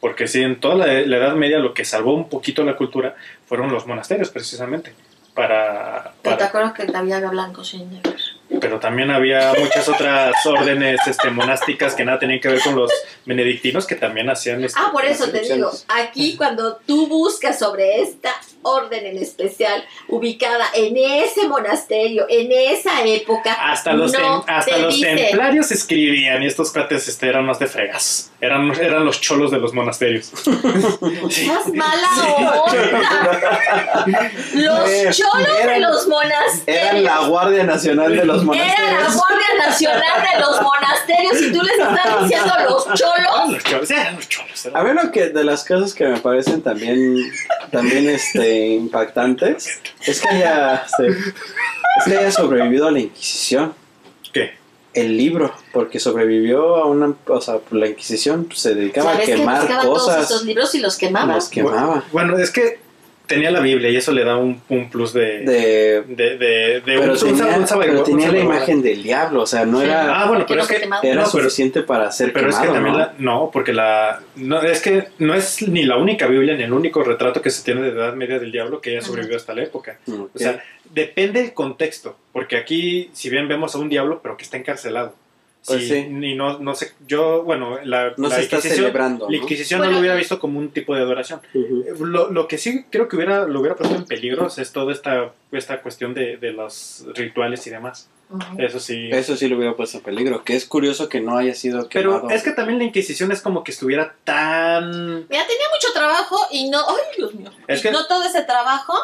Porque sí, en toda la, la Edad Media lo que salvó un poquito la cultura fueron los monasterios, precisamente. Para, Pero te para- acuerdo que había blancos y negros. pero también había muchas otras órdenes este, monásticas que nada tenían que ver con los benedictinos que también hacían este, Ah, por eso te digo, aquí cuando tú buscas sobre esta orden en especial, ubicada en ese monasterio, en esa época, Hasta los, no tem- hasta te los dice. templarios escribían y estos cuates este, eran más de fregas. Eran, eran los cholos de los monasterios. ¡Estás mala onda! Los Eh, cholos de los monasterios. Eran la Guardia Nacional de los Era la monasterios. Guardia Nacional de los monasterios y tú les estás diciendo los cholos. los cholos, eran los cholos. eran- A ver, lo que de las cosas que me parecen también, también este, impactantes es que haya, este, es que haya sobrevivido a la Inquisición. ¿Qué? El libro, porque sobrevivió a una. O sea, la Inquisición pues, se dedicaba a ¿Sabes que quemar todos cosas. esos libros y los quemaban? Los quemaba. Bueno, es que tenía la Biblia y eso le da un, un plus de... De, de, de, de pero un- tenía, un sabor- pero un tenía la imagen del diablo, o sea, no Sí. era, Ah, bueno, ¿Por qué pero no es que... era no, pero- suficiente para ser Pero es que también ¿no? la, no, porque la no es que no es ni la única Biblia ni el único retrato que se tiene de Edad Media del diablo que haya sobrevivido hasta la época. Ok. O sea, depende del contexto, porque aquí si bien vemos a un diablo pero que está encarcelado. Pues Sí, sí. Ni no, no sé, yo, bueno, la, no la se está Inquisición, celebrando. la ¿no? Inquisición Bueno, no lo hubiera y- visto como un tipo de adoración. Ujú. Lo, lo que sí creo que hubiera, lo hubiera puesto en peligro es toda esta, esta cuestión de, de los rituales y demás. Eso sí. Eso sí lo hubiera puesto en peligro, que es curioso que no haya sido Pero quemado. es que también la Inquisición es como que estuviera tan Mira, tenía mucho trabajo y no. ¡Ay, Dios mío! Es y que- no todo ese trabajo.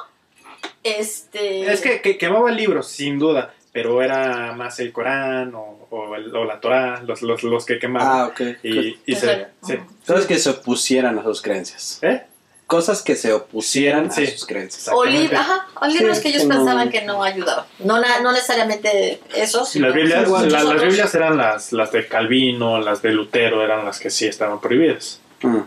Este. Es que, que quemaba libros, sin duda, pero era más el Corán o, o el- o la Torah, los, los, los que quemaban. Ah, ok. y se, sí. Cosas que se opusieran a sus creencias. ¿Eh? Cosas que se opusieran Sí. a sus creencias. O, lib- ajá, o libros Sí, que ellos que no- pensaban que no ayudaban. No, no necesariamente esos. Las Biblias, la- las. Biblias eran las, las de Calvino, las de Lutero, eran las que sí estaban prohibidas. Mm.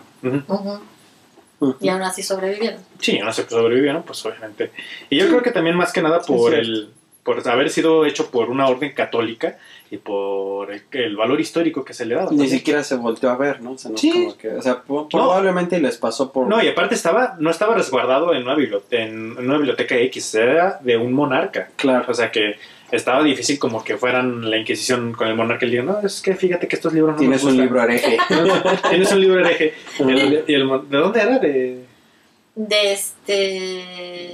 Y aún así sobrevivieron. Sí, no se sobrevivieron, pues obviamente. Y yo creo que también más que nada por Sí, el por haber sido hecho por una orden católica y por el, el valor histórico que se le daba. Ni también. siquiera se volteó a ver, ¿no? O sea, no es Sí. como que, o sea, po- probablemente les pasó por... No, y aparte estaba, no estaba resguardado en una biblioteca, en una biblioteca X, era de un monarca. Claro. O sea que estaba difícil como que fueran la Inquisición con el monarca y le digan, no, es que fíjate que estos libros no Tienes un gustan". libro hereje. Tienes un libro hereje. Y el- el ¿De dónde era? De... De este.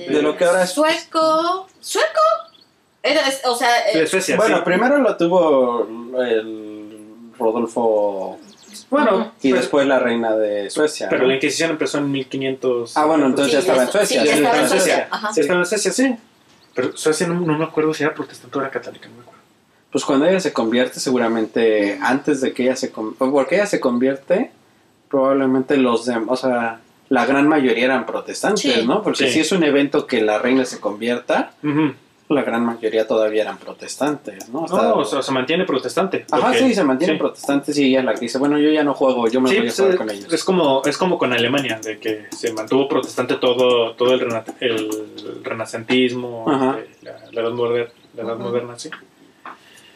De lo que ahora es- Sueco. ¿Sueco? Era, es- o sea. eh, de Suecia. bueno, sí. primero lo tuvo el Rodolfo Bueno, y después la reina de Suecia. Pero ¿no? la Inquisición empezó en 1500. Ah, bueno, entonces ya estaba en Suecia. Sí, ya estaba en Suecia. Ajá. Sí, estaba en Suecia, sí. Pero Suecia no, no me acuerdo si era protestante o era católica, no me acuerdo. Pues cuando ella se convierte, seguramente antes de que ella se convierta, porque ella se convierte, probablemente los demás, o sea, la gran mayoría eran protestantes, Sí. ¿no? Porque Sí. si es un evento que la reina se convierta, Ujú. La gran mayoría todavía eran protestantes, ¿no? Hasta- No, o sea, se mantiene protestante. Ajá, sí, se mantienen sí. protestantes y ella la que dice, bueno, yo ya no juego, yo me Sí, voy a pues, jugar es, con ellos. es como es como con Alemania de que se mantuvo protestante todo todo el, rena- el renacentismo este, la, la edad moderna la edad moderna sí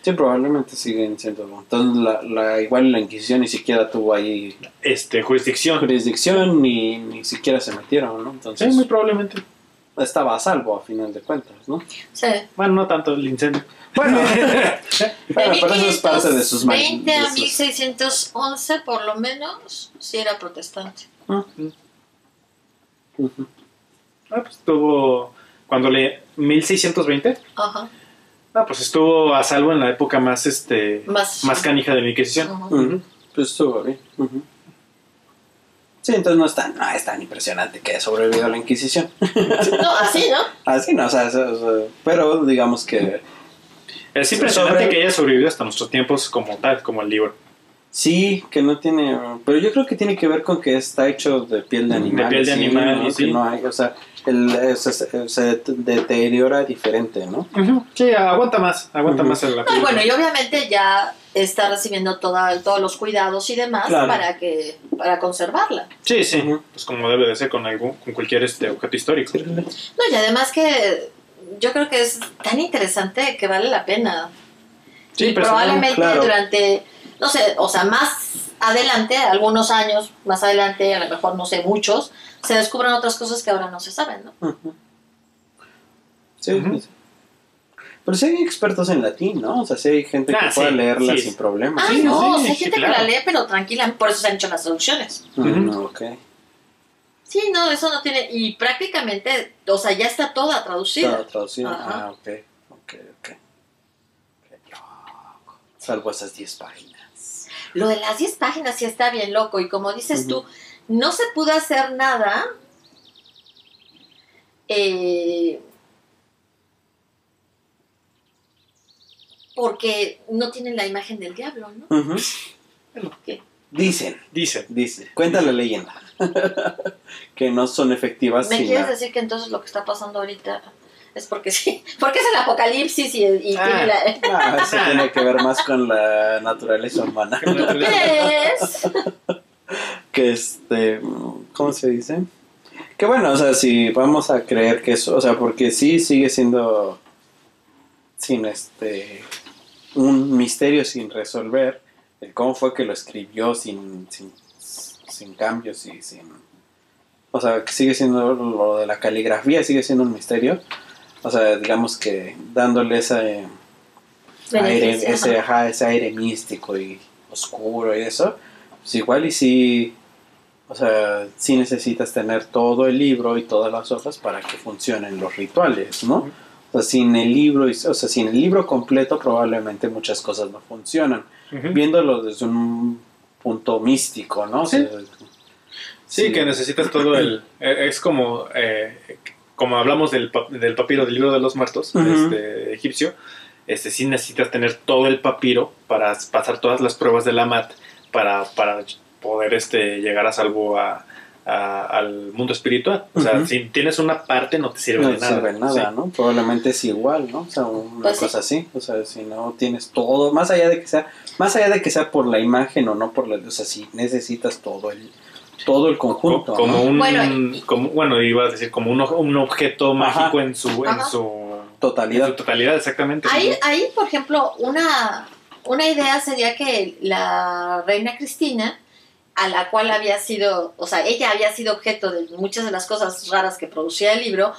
Sí, probablemente siguen siendo. Entonces, la, la, igual la Inquisición ni siquiera tuvo ahí este jurisdicción jurisdicción ni, ni siquiera se metieron, ¿no? sí muy probablemente estaba a salvo a final de cuentas, ¿no? Sí. bueno no tanto el incendio Bueno, bueno pero eso es parte de sus mal- 1520 de a sus- 1611, por lo menos, sí era protestante. Ah, ujú. ah, pues estuvo cuando le 1620 Ajá. ah, pues estuvo a salvo en la época más este Más. más canija de la Inquisición Ujú. Ujú. Pues estuvo bien. Sí, entonces no es tan, no es tan impresionante que haya sobrevivido a la Inquisición. No, así, ¿no? Así no, o sea, eso- eso- pero digamos que Es impresionante Sobre- que haya sobrevivido hasta nuestros tiempos como tal, como el libro. Sí, que no tiene, pero yo creo que tiene que ver con que está hecho de piel de De animal. piel de animal, y Que sí. no hay, o sea, el, se, se- se deteriora diferente, ¿no? Sí, aguanta más, aguanta más en la No, bueno, y obviamente ya está recibiendo toda, todos los cuidados y demás Claro. para que para conservarla. Sí, sí, pues como debe de ser con algún, con cualquier este objeto histórico. No, y además que yo creo que es tan interesante que vale la pena. Sí, y probablemente claro. durante, no sé, o sea, más adelante, algunos años más adelante, a lo mejor no sé, muchos, se descubran otras cosas que ahora no se saben, ¿no? Sí. Pero sí hay expertos en latín, ¿no? O sea, sí hay gente que Ah, pueda sí, leerla sí. sin problema. Ah, Sí, no, sí, o sea, hay sí, gente claro. que la lee, pero tranquila, por eso se han hecho las traducciones. Mm, Ujú. ok. Sí, no, eso no tiene, y prácticamente, o sea, ya está toda traducida. Estaba traducido. Ajá. Ah, ok. Ok, ok. Qué loco. Salvo esas 10 páginas. Lo de las 10 páginas sí está bien loco, y como dices tú, no se pudo hacer nada. eh, porque no tienen la imagen del diablo, ¿no? Ujú. ¿Qué? Dicen, Dice. dicen. Cuenta la leyenda. que no son efectivas ¿Me quieres la- decir que entonces lo que está pasando ahorita es porque sí? Porque es el apocalipsis y, y Ah. tiene la... Ah, eso tiene que ver más con la naturaleza humana. Que este, ¿cómo se dice? Que bueno, o sea, si vamos a creer que eso, o sea, porque sí sigue siendo sin este un misterio sin resolver, el cómo fue que lo escribió sin, sin, sin cambios y sin o sea, que sigue siendo lo de la caligrafía, sigue siendo un misterio. O sea, digamos que dándole ese aire, ese, ajá. ese aire místico y oscuro y eso, pues igual y sí, o sea, sí necesitas tener todo el libro y todas las hojas para que funcionen los rituales, ¿no? O sea, sin el libro, y- o sea, sin el libro completo probablemente muchas cosas no funcionan. Viéndolo desde un punto místico, ¿no? O sea, Sí, que necesitas todo el... eh, Es como... eh, como hablamos del, pa- del papiro del libro de los muertos este, egipcio, este sí necesitas tener todo el papiro para pasar todas las pruebas de la MAT para, para poder este, llegar a salvo a, a- al mundo espiritual. O sea, si tienes una parte no te sirve no de te nada. sirve nada, Sí. ¿no? Probablemente es igual, ¿no? O sea, una Pues sí. cosa así. O sea, si no tienes todo, más allá de que sea, más allá de que sea por la imagen o no por la, o sea, si necesitas todo el, todo el Co- conjunto, como ¿no? un Bueno, y- como bueno iba a decir como un, un objeto mágico en su en su en totalidad. su totalidad exactamente Ahí, ahí, por ejemplo, una, una idea sería que la reina Cristina, a la cual había sido, o sea, ella había sido objeto de muchas de las cosas raras que producía el libro,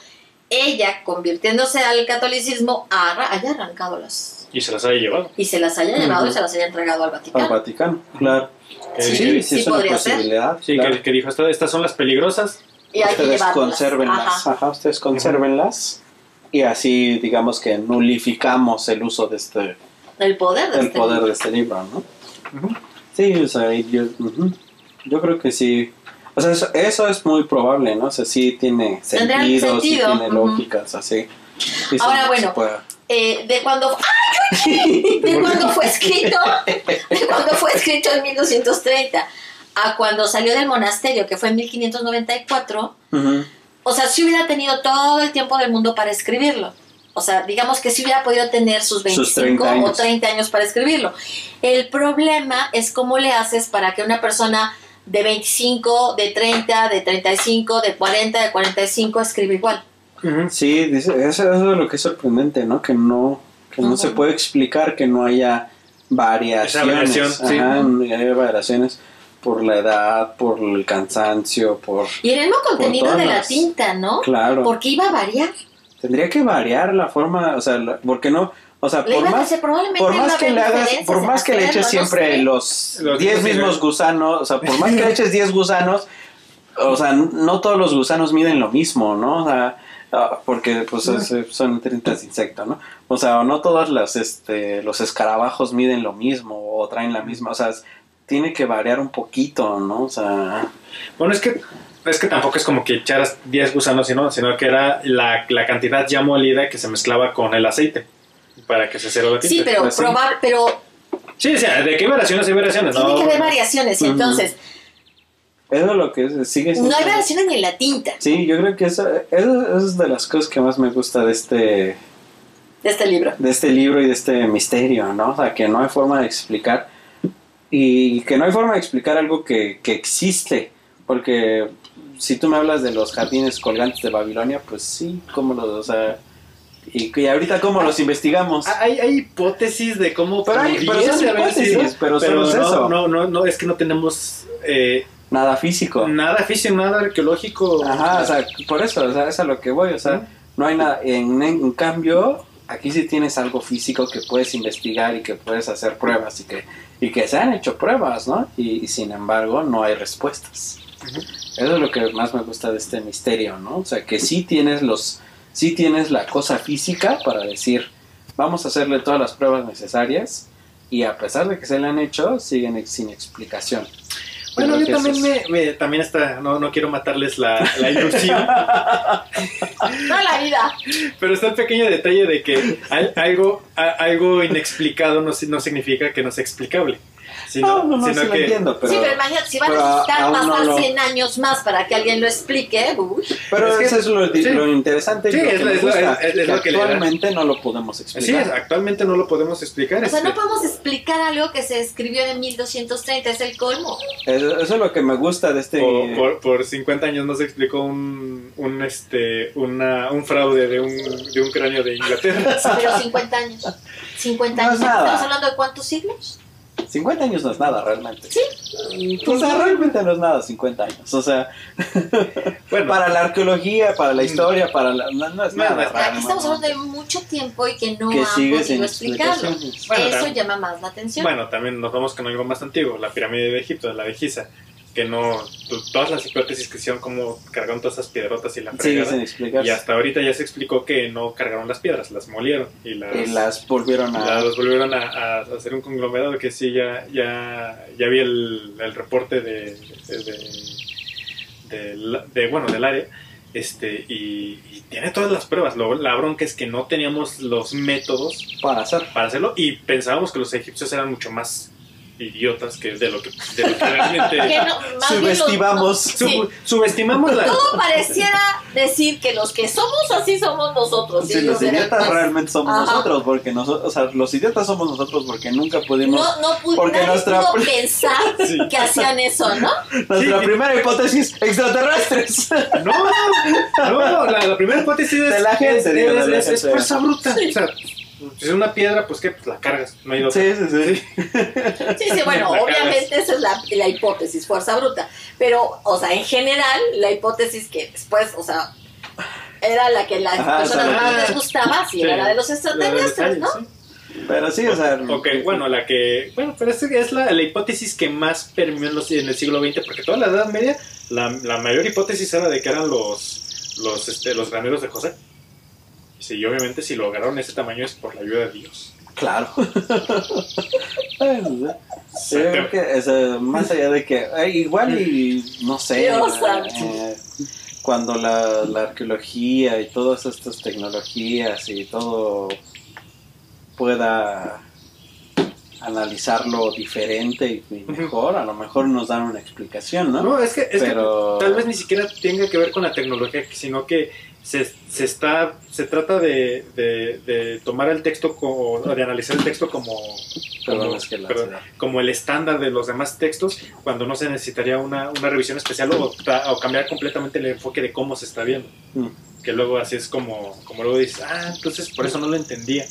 ella, convirtiéndose al catolicismo, haya arrancado las... y se las haya llevado y se las haya llevado y se las haya entregado al Al Vaticano. Vaticano, claro. Eh, Sí, que- sí, sí es una posibilidad. sí, claro. que, que dijo "Esta- estas son las peligrosas y hay que ustedes llevarlas. consérvenlas. Ajá. Ajá, ustedes consérvenlas. Y así, digamos que nulificamos el uso de este, El poder de el este poder libro. de este libro, ¿no? Sí, o sea, yo, yo creo que sí. O sea, eso, eso es muy probable, ¿no? O sea, sí tiene Tendría sentido, sí sentido, tiene lógicas, así. Sí, Ahora, bueno. Eh, de cuando ¡Ay, de cuando fue escrito de cuando fue escrito en 1230 a cuando salió del monasterio que fue en 1594 Ujú. o sea si hubiera tenido todo el tiempo del mundo para escribirlo o sea digamos que si hubiera podido tener sus 25 Sus 30 o años. 30 años para escribirlo el problema es cómo le haces para que una persona de 25 de 30 de 35 de 40 de 45 escriba igual Sí, dice, eso, eso es lo que es sorprendente, ¿no? Que no, no se puede explicar que no haya variaciones. variación, sí. Ajá, no haya variaciones por la edad, por el cansancio, por... y el mismo contenido de la tinta no Claro. porque iba a variar Tendría que variar la forma, o sea, la- porque no, o sea, Le por más, hacer por más que le hagas, por más que le eches no siempre sé. los Los 10 mismos gusanos, o sea, por más que le eches 10 gusanos, o sea, no todos los gusanos miden lo mismo, ¿no? O sea, ah, porque pues es- son nutrientes de insecto, ¿no? O sea, no todos las, este, los escarabajos miden lo mismo o traen la misma, o sea, es- tiene que variar un poquito, ¿no? O sea, Bueno, es que, es que tampoco es como que echaras 10 gusanos, sino, sino que era la, la cantidad ya molida que se mezclaba con el aceite para que se hiciera la tinta. Sí, pero Pues probar, pero Sí, o sea, de qué variaciones hay variaciones, tiene ¿no? que haber variaciones. Y entonces, eso es lo que es- sigue siendo- no hay variaciones ni en la tinta Sí, yo creo que eso, eso, eso es de las cosas que más me gusta de este, de este libro. de este libro y de este misterio, ¿no? O sea, que no hay forma de explicar y que no hay forma de explicar algo que, que existe, porque si tú me hablas de los jardines colgantes de Babilonia, pues sí, ¿cómo los, o sea, y, y ahorita cómo los investigamos? Hay, hay hipótesis de cómo Pero hay- pero son haber hipótesis, sido, pero es no, eso. No, no, no, es que no tenemos eh, Nada físico. nada físico, nada arqueológico. Ajá, o sea, por eso, o sea, es a lo que voy, o sea, no hay nada, en, en cambio, aquí sí tienes algo físico que puedes investigar y que puedes hacer pruebas y que, y que se han hecho pruebas, ¿no? Y, y sin embargo no hay respuestas. Eso es lo que más me gusta de este misterio, ¿no? O sea, que sí tienes los, sí tienes la cosa física para decir, vamos a hacerle todas las pruebas necesarias y a pesar de que se le han hecho, siguen sin explicación. Bueno, yo también me, me- también está, no, no quiero matarles la, la ilusión, No la vida. pero está el pequeño detalle de que al- algo, a- algo inexplicado no, si- no significa que no sea explicable. Sino, No, no, no, sino sí lo que, entiendo, pero... sí, pero imagínate, si van pero a necesitar no pasar lo- 100 años más para que alguien lo explique, uy, Pero Es que- eso es lo, sí. lo interesante y Sí, lo es que es gusta, es- es que lo que actualmente no lo podemos Sí, explicar. actualmente no lo podemos explicar. o sea, este, no podemos explicar algo que se escribió en 1230, es el colmo. Eso, eso es lo que me gusta de este... por, por, por 50 años no se explicó un, un, este, una, un fraude de un, de un cráneo de Inglaterra. Pero 50 años. 50 No años. es nada. ¿Estamos hablando de cuántos siglos? 50 años no es nada realmente. Sí. O sea, realmente no es nada 50 años. O sea, Bueno, para la arqueología, para la historia, para la... No, no es nada. no es nada. Aquí estamos hablando de mucho tiempo y que no que sigue sin explicarlo. Bueno, Eso también- llama más la atención. Bueno, también nos vamos con algo más antiguo, la pirámide de Egipto, la de Giza, que no, todas las hipótesis que hicieron como cargaron todas esas piedrotas y la fregada, y hasta ahorita ya se explicó que no cargaron las piedras, las molieron y las, Y las volvieron a... las volvieron a, a hacer un conglomerado que sí, ya, ya, ya vi el, el reporte de, de, de- de la- de, bueno, del área. Este, y, y tiene todas las pruebas. Lo, la bronca es que no teníamos los métodos Para hacer. para hacerlo y pensábamos que los egipcios eran mucho más idiotas que de lo que, de lo que realmente Que no, más bien los- Subestimamos. Sub- Sí. subestimamos la Todo pareciera decir que los que somos así somos nosotros. Sí, los idiotas más- realmente somos Ajá. nosotros, porque nosotros, o sea, los idiotas somos nosotros porque nunca pudimos... No, no pudo, Porque nadie nuestra- pudo pensar Sí. que hacían eso, ¿no? Nuestra Sí. primera hipótesis, extraterrestres. no no la, la primera hipótesis es De la gente, es, digo, de es- la es- es fuerza bruta o sea si es una piedra pues qué pues la cargas no hay otra Sí, sí, sí. Sí, sí, bueno, La obviamente esa es la, la hipótesis, fuerza bruta. Pero, o sea, en general, la hipótesis que después, o sea, era la que las Ajá, personas más les gustaba, sí. era la de los de extraterrestres, ¿no? sí. Pero sí, o sea... Ok, bueno, la que. Bueno, pero es, es la, la hipótesis que más permeó en, los- en el siglo XX, porque toda la Edad Media, la, la mayor hipótesis era de que eran los, los, este, los graneros de José. Sí, y obviamente si lograron ese tamaño es por la ayuda de Dios. Claro. Sí, yo creo que, o sea, más allá de que, eh, igual y, no sé, Dios eh, cuando la, la arqueología y todas estas tecnologías y todo pueda analizarlo diferente y, mejor, a lo mejor nos dan una explicación, ¿no? No, es que, es que tal vez ni siquiera tenga que ver con la tecnología, sino que se, se está se trata de, de, de tomar el texto como, de analizar el texto como Perdón, como, es que la perdón, ansiedad. como el estándar de los demás textos cuando no se necesitaría una, una revisión especial o, tra- o cambiar completamente el enfoque de cómo se está viendo Mm. que luego así es como como luego dices ah entonces por eso no lo entendía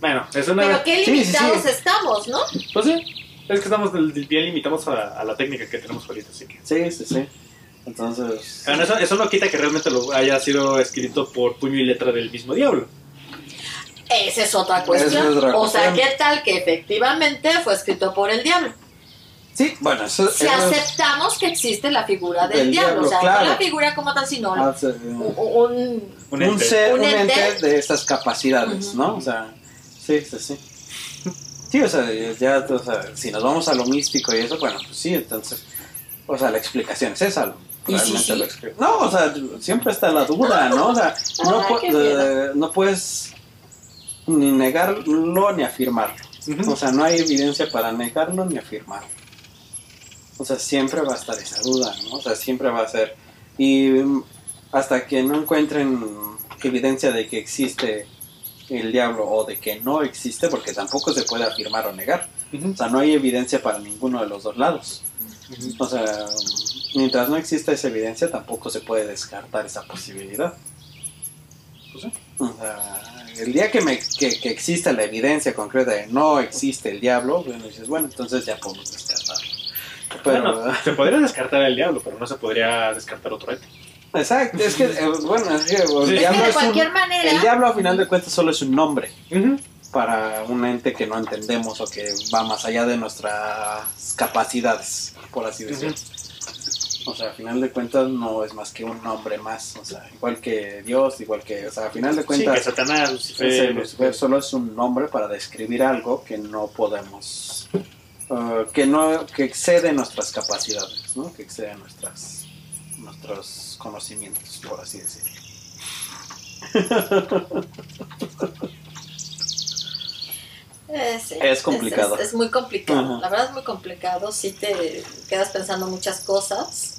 bueno es una Pero qué Sí, sí, limitados sí. estamos, ¿no? pues sí es que estamos bien limitados a, a la técnica que tenemos ahorita así que Sí, sí, sí. Entonces... Bueno, eso, eso no quita que realmente lo haya sido escrito por puño y letra del mismo diablo. Esa es otra cuestión. Esa es otra o sea. ¿qué tal que efectivamente fue escrito por el diablo? Sí, bueno, eso, Si eso es- aceptamos que existe la figura del Del diablo, diablo, o sea, claro. no la figura como tal, sino Ah, sí, un, un- ser, Un ente, ente. de estas capacidades. ¿no? O sea, sí, sí, sí. Sí, o sea, ya, o sea, si nos vamos a lo místico y eso, bueno, pues sí, entonces, o sea, la explicación es esa. No, o sea, siempre está la duda, ¿no? O sea, no, pu- eh, no puedes ni negarlo ni afirmarlo. O sea, no hay evidencia para negarlo ni afirmarlo. O sea, siempre va a estar esa duda, ¿no? O sea, siempre va a ser. Y mm, hasta que no encuentren evidencia de que existe el diablo o de que no existe, porque tampoco se puede afirmar o negar. O sea, no hay evidencia para ninguno de los dos lados. O sea, mientras no exista esa evidencia, tampoco se puede descartar esa posibilidad. Pues sí. O sea, el día que, me, que, que exista la evidencia concreta de no existe el diablo, bueno, dices, bueno, entonces ya podemos descartarlo. Pero, Bueno, se podría descartar el diablo, pero no se podría descartar otro ente. exacto, es que, eh, bueno, es que el, Sí. Es que diablo de es un- cualquier manera, el diablo a final de cuentas solo es un nombre para un ente que no entendemos o que va más allá de nuestras capacidades, por así decirlo. O sea, a final de cuentas no es más que un nombre más, o sea, igual que Dios, igual que, o sea, a final de Sí, cuentas que Satanás, Lucifer, ese Lucifer solo es un nombre para describir algo que no podemos, eh, que no, que excede nuestras capacidades, ¿no? Que excede nuestras, nuestros conocimientos, por así decirlo. Eh, sí, Es complicado. Es, es muy complicado. La verdad es muy complicado. Sí te quedas pensando muchas cosas.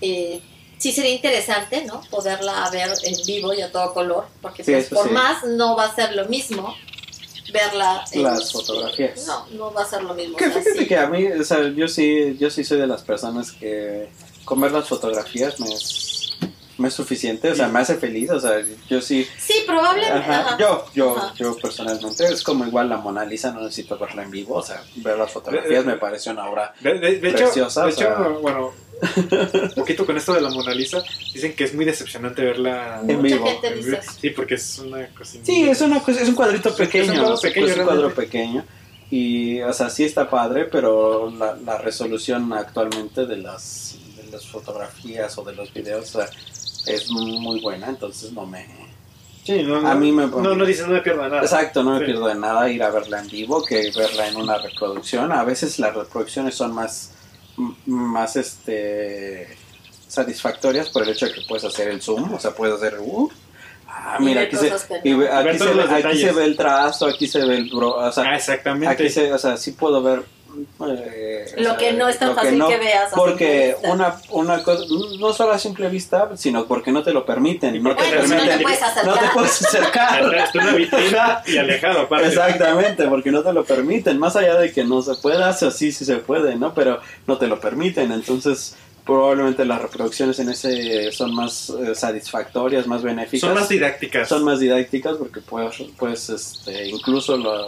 Eh, sí sería interesante, ¿no? Poderla ver en vivo y a todo color. Porque Sí, pues, por sí. más no va a ser lo mismo verla en- Las fotografías. No, no va a ser lo mismo. Que fíjate que a mí, o sea, yo sí, yo sí soy de las personas que con ver las fotografías me es, me es suficiente, o sea, Sí. me hace feliz, o sea, yo sí, Sí, probablemente. Ajá. ajá. Yo, yo, Ajá. yo personalmente es como igual la Mona Lisa, no necesito verla en vivo, o sea, ver las fotografías Eh, me parece una obra. De, de- de hecho, Preciosa, de o sea. hecho, bueno, un poquito con esto de la Mona Lisa, dicen que es muy decepcionante verla En vivo. en. Sí, porque es una cosa. Sí, es una cosa, es un cuadrito Es un pequeño, cuadro pequeño, es un cuadro pequeño y, o sea, sí está padre, pero la, la resolución actualmente de las, de las fotografías o de los videos o sea, es muy buena, entonces no me, Sí, no, A mí me- no, no dices, no me pierdo nada. Exacto, no me Sí. pierdo de nada ir a verla en vivo que verla en una reproducción. A veces las reproducciones son más, más este satisfactorias por el hecho de que puedes hacer el zoom, o sea, puedes hacer uh, ah, mira, aquí se, y ve- aquí, se todos ve, los aquí detalles. se ve el trazo, aquí se ve el bro, o sea, Ah, exactamente. aquí se, o sea, sí puedo ver eh, Lo sea, que no es tan que fácil no, que veas. porque una, una cosa, no solo a simple vista, sino porque no te lo permiten. Y No te Bueno, si no permiten. te puedes no acercar. te puedes acercar. De una vitrina y alejado, aparte. Exactamente, porque no te lo permiten. Más allá de que no se pueda, o sí, sí se puede, ¿no? Pero no te lo permiten. Entonces, probablemente las reproducciones en ese son más eh, satisfactorias, más benéficas. Son más didácticas. Son más didácticas porque puedes, pues, este, incluso lo-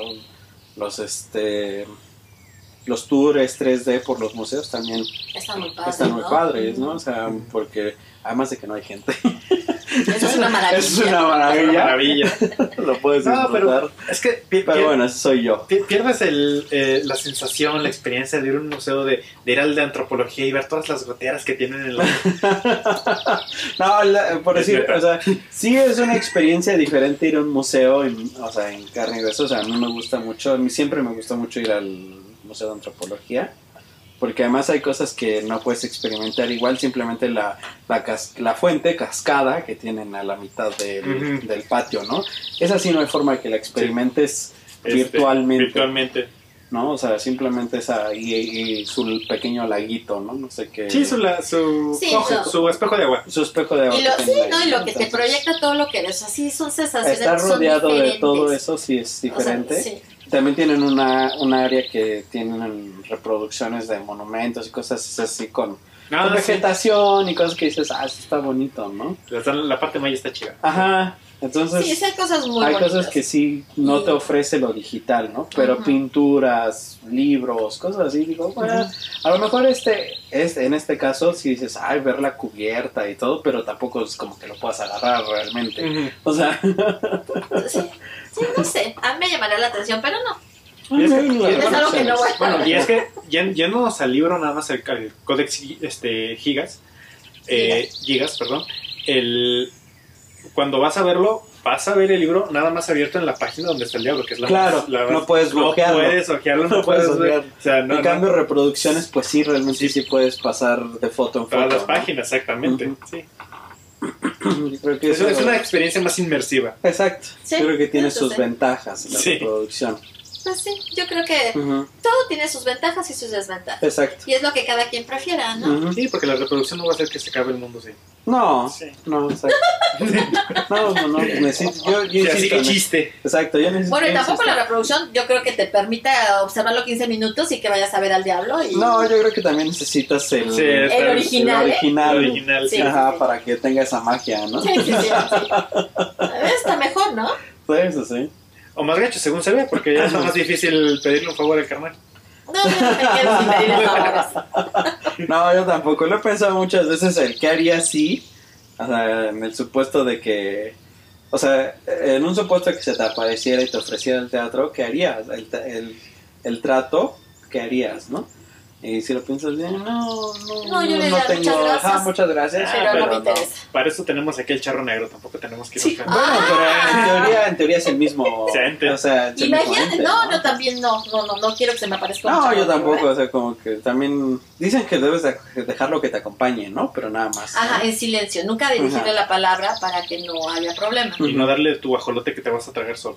los, este, los tours 3D por los museos también Están muy padres. están muy ¿no? padres, ¿no? O sea, porque además de que no hay gente, Eso es una maravilla. es una Es una maravilla. lo puedes No, disfrutar. pero es que Pero bueno, ese soy yo. pi- pierdes el, eh, la sensación, la experiencia de ir a un museo, de, de ir al de antropología y ver todas las goteras que tienen en la... no, la- por Es decir, neta. o sea, sí es una experiencia diferente ir a un museo, en, o sea, en carne y hueso. O sea, a mí me gusta mucho, a mí siempre me gusta mucho ir al museo de antropología. Porque además hay cosas que no puedes experimentar igual, simplemente la, la, cas- la fuente cascada que tienen a la mitad del, Ujú. del patio, ¿no? Esa sí no hay forma de que la experimentes este, virtualmente. virtualmente. ¿no? O sea, simplemente esa y, y su pequeño laguito, ¿no? No sé qué. Sí, su, la- su, Sí, ojo, no. su espejo de agua. su espejo de agua. Y lo, que sí, tiene ¿no? ahí, Y lo que te Entonces, proyecta todo lo que ves. Así son sensaciones Estar son rodeado de diferentes. todo eso sí es O sea, diferente. sí. También tienen una, un área que tienen reproducciones de monumentos y cosas así con, Ah, con sí. vegetación y cosas que dices, ah, esto está bonito, ¿no? La, la parte maya está chida. Ajá. Entonces, Sí, hay cosas muy hay bonitas. cosas que sí no te ofrece lo digital, ¿no? Pero Ajá. pinturas, libros, cosas así, digo, bueno, a lo mejor este, este, en este caso si dices, ay, ver la cubierta y todo, pero tampoco es como que lo puedas agarrar realmente. O sea, Sí, sí, no sé. A mí me llamaría la atención, pero no. Y es que- Bueno, y es algo que no Bueno, y es que ya, yéndonos al libro, nada más el, el Codex este, Gigas, eh, Gigas, perdón, el, cuando vas a verlo, vas a ver el libro nada más abierto en la página donde está el diablo, que es la Claro, más- la no puedes no bloquearlo. puedes ojearlo, no, No puedes puedes ver. O sea, no, en no, cambio, reproducciones, pues sí, realmente sí, puedes pasar de foto en foto. todas las ¿no? páginas, exactamente. Sí. Creo que Es, eso- es una experiencia más inmersiva. Exacto. Sí, creo que tiene sus ventajas la Sí. reproducción. Pues sí, yo creo que todo tiene sus ventajas y sus desventajas. Exacto. Y es lo que cada quien prefiera, ¿no? Sí, porque la reproducción no va a hacer que se acabe el mundo, sí. No, Sí. no, exacto. No, no, no. necesito- yo, yo Sí, así insisto que chiste. Exacto, yo necesito. Bueno, y tampoco la reproducción yo creo que te permita observarlo 15 minutos y que vayas a ver al diablo. Y... No, yo creo que también necesitas el, Sí, original. el ¿eh? original. El original, sí. Sí. Ajá, para que tenga esa magia, ¿no? Sí, sí, sí, sí. Está mejor, ¿no? Sí, eso sí. O más gacho, según se ve, porque ya es más difícil pedirle un favor al carnal. No, yo no te quiero sin pedirle favores. No, yo tampoco. Lo he pensado muchas veces el qué haría si, o sea, en el supuesto de que, o sea, en un supuesto que se te apareciera y te ofreciera el teatro, ¿qué harías? El, ta- el, el trato, ¿qué harías, no? Y si lo piensas bien, no, no, No, yo le diría, tengo, muchas gracias. ajá, muchas gracias. Pero no me no. Para eso tenemos aquí el charro negro, tampoco tenemos que ir Sí, a bueno, pero en Ah. teoría, en teoría es el mismo, o sea, Imagínate, ente, no, yo también no, no, no, no quiero que se me aparezca No, yo tampoco, ¿eh? o sea, como que también dicen que debes de- dejarlo que te acompañe, ¿no? Pero nada más. ¿no? Ajá, en silencio, nunca dirigirle Ajá. la palabra para que no haya problema. Y no darle tu ajolote que te vas a tragar solo.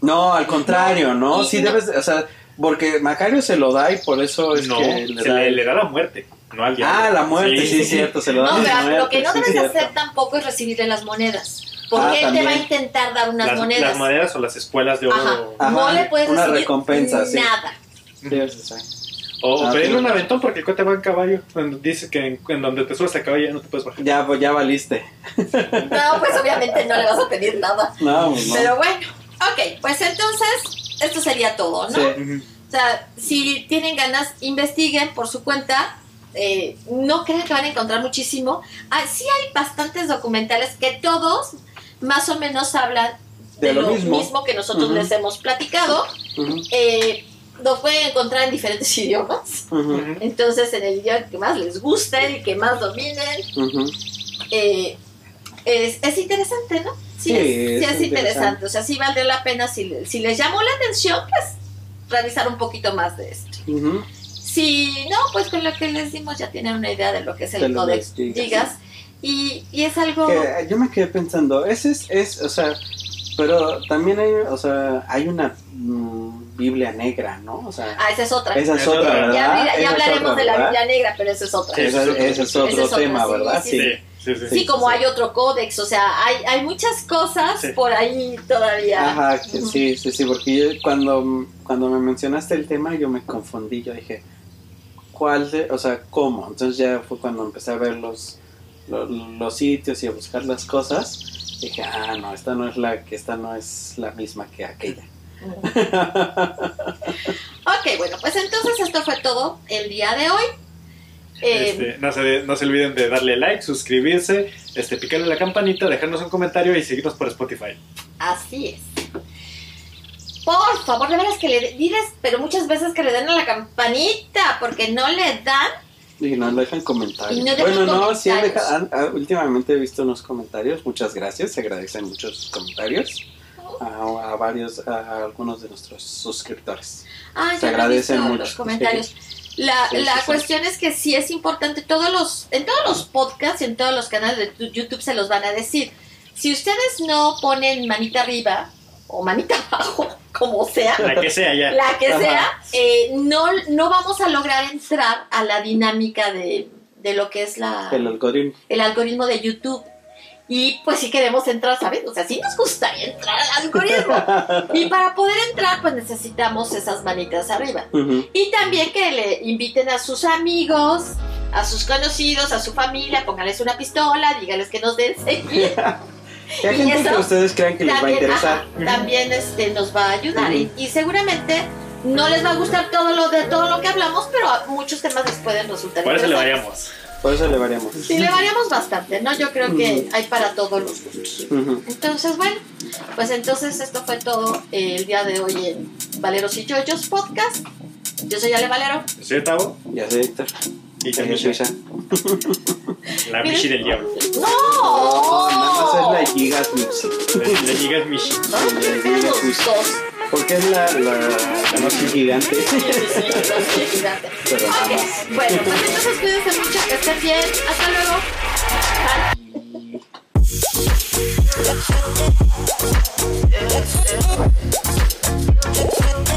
No, al contrario, ¿no? No, Sí no- debes, de- o sea, porque Macario se lo da y por eso es no, que le se da. le, le da la muerte, no al diablo. Ah, la muerte, sí, es cierto, se lo da No, a la pero muerte, lo que no sí, debes cierto. hacer tampoco es recibirle las monedas. Porque Ah, él te va a intentar dar unas las, monedas. las monedas o las espuelas de oro. Ajá. Ajá, no le puedes una recibir recompensa, sí. nada. Sí, sí, sí. O Ah, pedirle un aventón porque el cote va en caballo. Dice que en, en donde te subes a caballo ya no te puedes bajar. Ya, pues, ya valiste. No, pues obviamente no le vas a pedir nada. No, pues no. Pero bueno, ok, pues entonces esto sería todo, ¿no? Sí. O sea, si tienen ganas, investiguen por su cuenta. Eh, no crean que van a encontrar muchísimo. Ah, sí hay bastantes documentales que todos más o menos hablan de, De lo lo mismo. mismo. que nosotros les hemos platicado. Eh, lo pueden encontrar en diferentes idiomas. Entonces, en el idioma que más les guste y que más dominen, eh, es, es interesante, ¿no? Sí, Sí, es, sí es es interesante. interesante. O sea, sí valdría la pena si, le- si les llamó la atención, pues revisar un poquito más de esto. Si no, pues con lo que les dimos ya tienen una idea de lo que es el Gigas, Gigas. Y, y es algo... Que, eh, yo me quedé pensando, ese es, es, o sea, pero también hay, o sea, hay una mm, Biblia negra, ¿no? O sea, Ah, esa es otra. esa es otra. ¿verdad? Ya, hablaremos otra, de la ¿verdad? Biblia negra, pero esa es otra. Sí, Ese, ese es Ese otro es tema, sí, ¿verdad? sí, Sí, sí, sí. Sí. como hay otro códex, o sea, hay, hay muchas cosas Sí. por ahí todavía. Ajá, que sí, sí, sí, porque yo cuando, cuando me mencionaste el tema yo me confundí, yo dije, ¿cuál de, o sea, cómo? Entonces ya fue cuando empecé a ver los, los, los sitios y a buscar las cosas, dije, ah, no, esta no es la, que esta no es la misma que aquella. Ok, bueno, pues entonces esto fue todo el día de hoy. Eh, Este, no, se, no se olviden de darle like, suscribirse, este, picarle la campanita, dejarnos un comentario y seguirnos por Spotify. Así es. Por favor, de veras que le diles, pero muchas veces que le den a la campanita, porque no le dan. Y nos dejan comentarios. Y no dejan bueno, no, sí han dejado, han- ah, últimamente he visto unos comentarios, muchas gracias, se agradecen muchos comentarios a, a varios, a, algunos de nuestros suscriptores. Ah, Se no agradecen mucho. los comentarios. La, Sí, la sí, sí. cuestión es que sí es importante, todos los, en todos los podcasts y en todos los canales de tu- YouTube se los van a decir. Si ustedes no ponen manita arriba o manita abajo, como sea, La que sea ya. la que sea, eh, no, no vamos a lograr entrar a la dinámica de, de lo que es la, El algoritmo. el algoritmo de YouTube. Y pues si queremos entrar, ¿sabes? O sea, sí nos gustaría entrar al algoritmo. y para poder entrar, pues necesitamos esas manitas arriba. Y también que le inviten a sus amigos, a sus conocidos, a su familia, pónganles una pistola, díganles que nos den seguir. Que hay Y gente eso que ustedes crean que les va a También, interesar. ajá, también este, nos va a ayudar. Y, y seguramente no les va a gustar todo lo de todo lo que hablamos, pero a muchos temas les pueden resultar Por eso le interesantes. Por eso le variamos. Sí, le variamos bastante, ¿no? Yo creo que hay para todos los gustos. Entonces, bueno, pues entonces esto fue todo eh, el día de hoy en Valeros y Yoyos Podcast. Yo soy Ale Valero. Yo soy Tavo Ya sé, Héctor. y también soy soy Sha. la Michi del Diablo. ¡No! No, Esa es la Gigas Mixi. Le llegas Michi. No, feos los dos. Porque es la, la, la noche gigante. Sí, sí, gigante. Pero okay. más. Bueno, pues entonces cuídense mucho, que estén bien. Hasta luego. Bye.